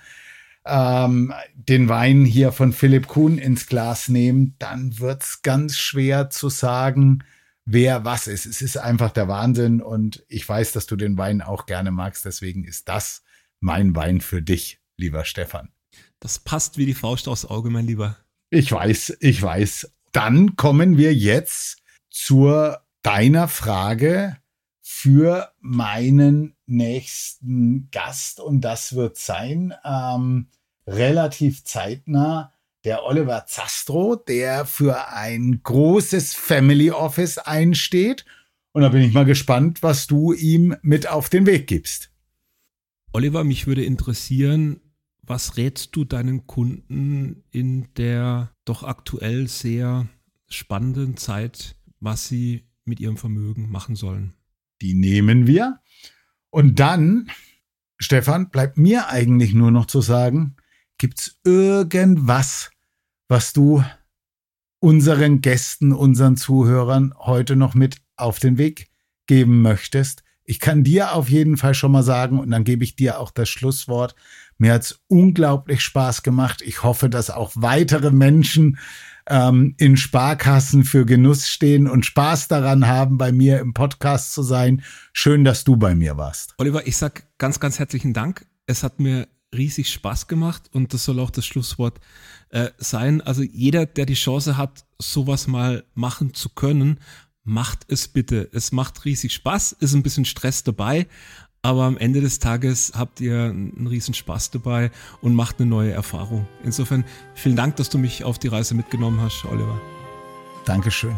ähm, den Wein hier von Philipp Kuhn ins Glas nehmen, dann wird's ganz schwer zu sagen, wer was ist. Es ist einfach der Wahnsinn und ich weiß, dass du den Wein auch gerne magst. Deswegen ist das mein Wein für dich, lieber Stefan. Das passt wie die Faust aufs Auge, mein Lieber. Ich weiß, ich weiß. Dann kommen wir jetzt zur deiner Frage für meinen nächsten Gast und das wird sein ähm, relativ zeitnah der Oliver Zastro, der für ein großes Family Office einsteht. Und da bin ich mal gespannt, was du ihm mit auf den Weg gibst. Oliver, mich würde interessieren, was rätst du deinen Kunden in der doch aktuell sehr spannenden Zeit, was sie mit ihrem Vermögen machen sollen? Die nehmen wir. Und dann, Stefan, bleibt mir eigentlich nur noch zu sagen, Gibt's irgendwas, was du unseren Gästen, unseren Zuhörern heute noch mit auf den Weg geben möchtest? Ich kann dir auf jeden Fall schon mal sagen, und dann gebe ich dir auch das Schlusswort. Mir hat's unglaublich Spaß gemacht. Ich hoffe, dass auch weitere Menschen ähm, in Sparkassen für Genuss stehen und Spaß daran haben, bei mir im Podcast zu sein. Schön, dass du bei mir warst. Oliver, ich sag ganz, ganz herzlichen Dank. Es hat mir riesig Spaß gemacht und das soll auch das Schlusswort äh, sein. Also jeder, der die Chance hat, sowas mal machen zu können, macht es bitte. Es macht riesig Spaß, ist ein bisschen Stress dabei, aber am Ende des Tages habt ihr einen riesen Spaß dabei und macht eine neue Erfahrung. Insofern vielen Dank, dass du mich auf die Reise mitgenommen hast, Oliver. Dankeschön.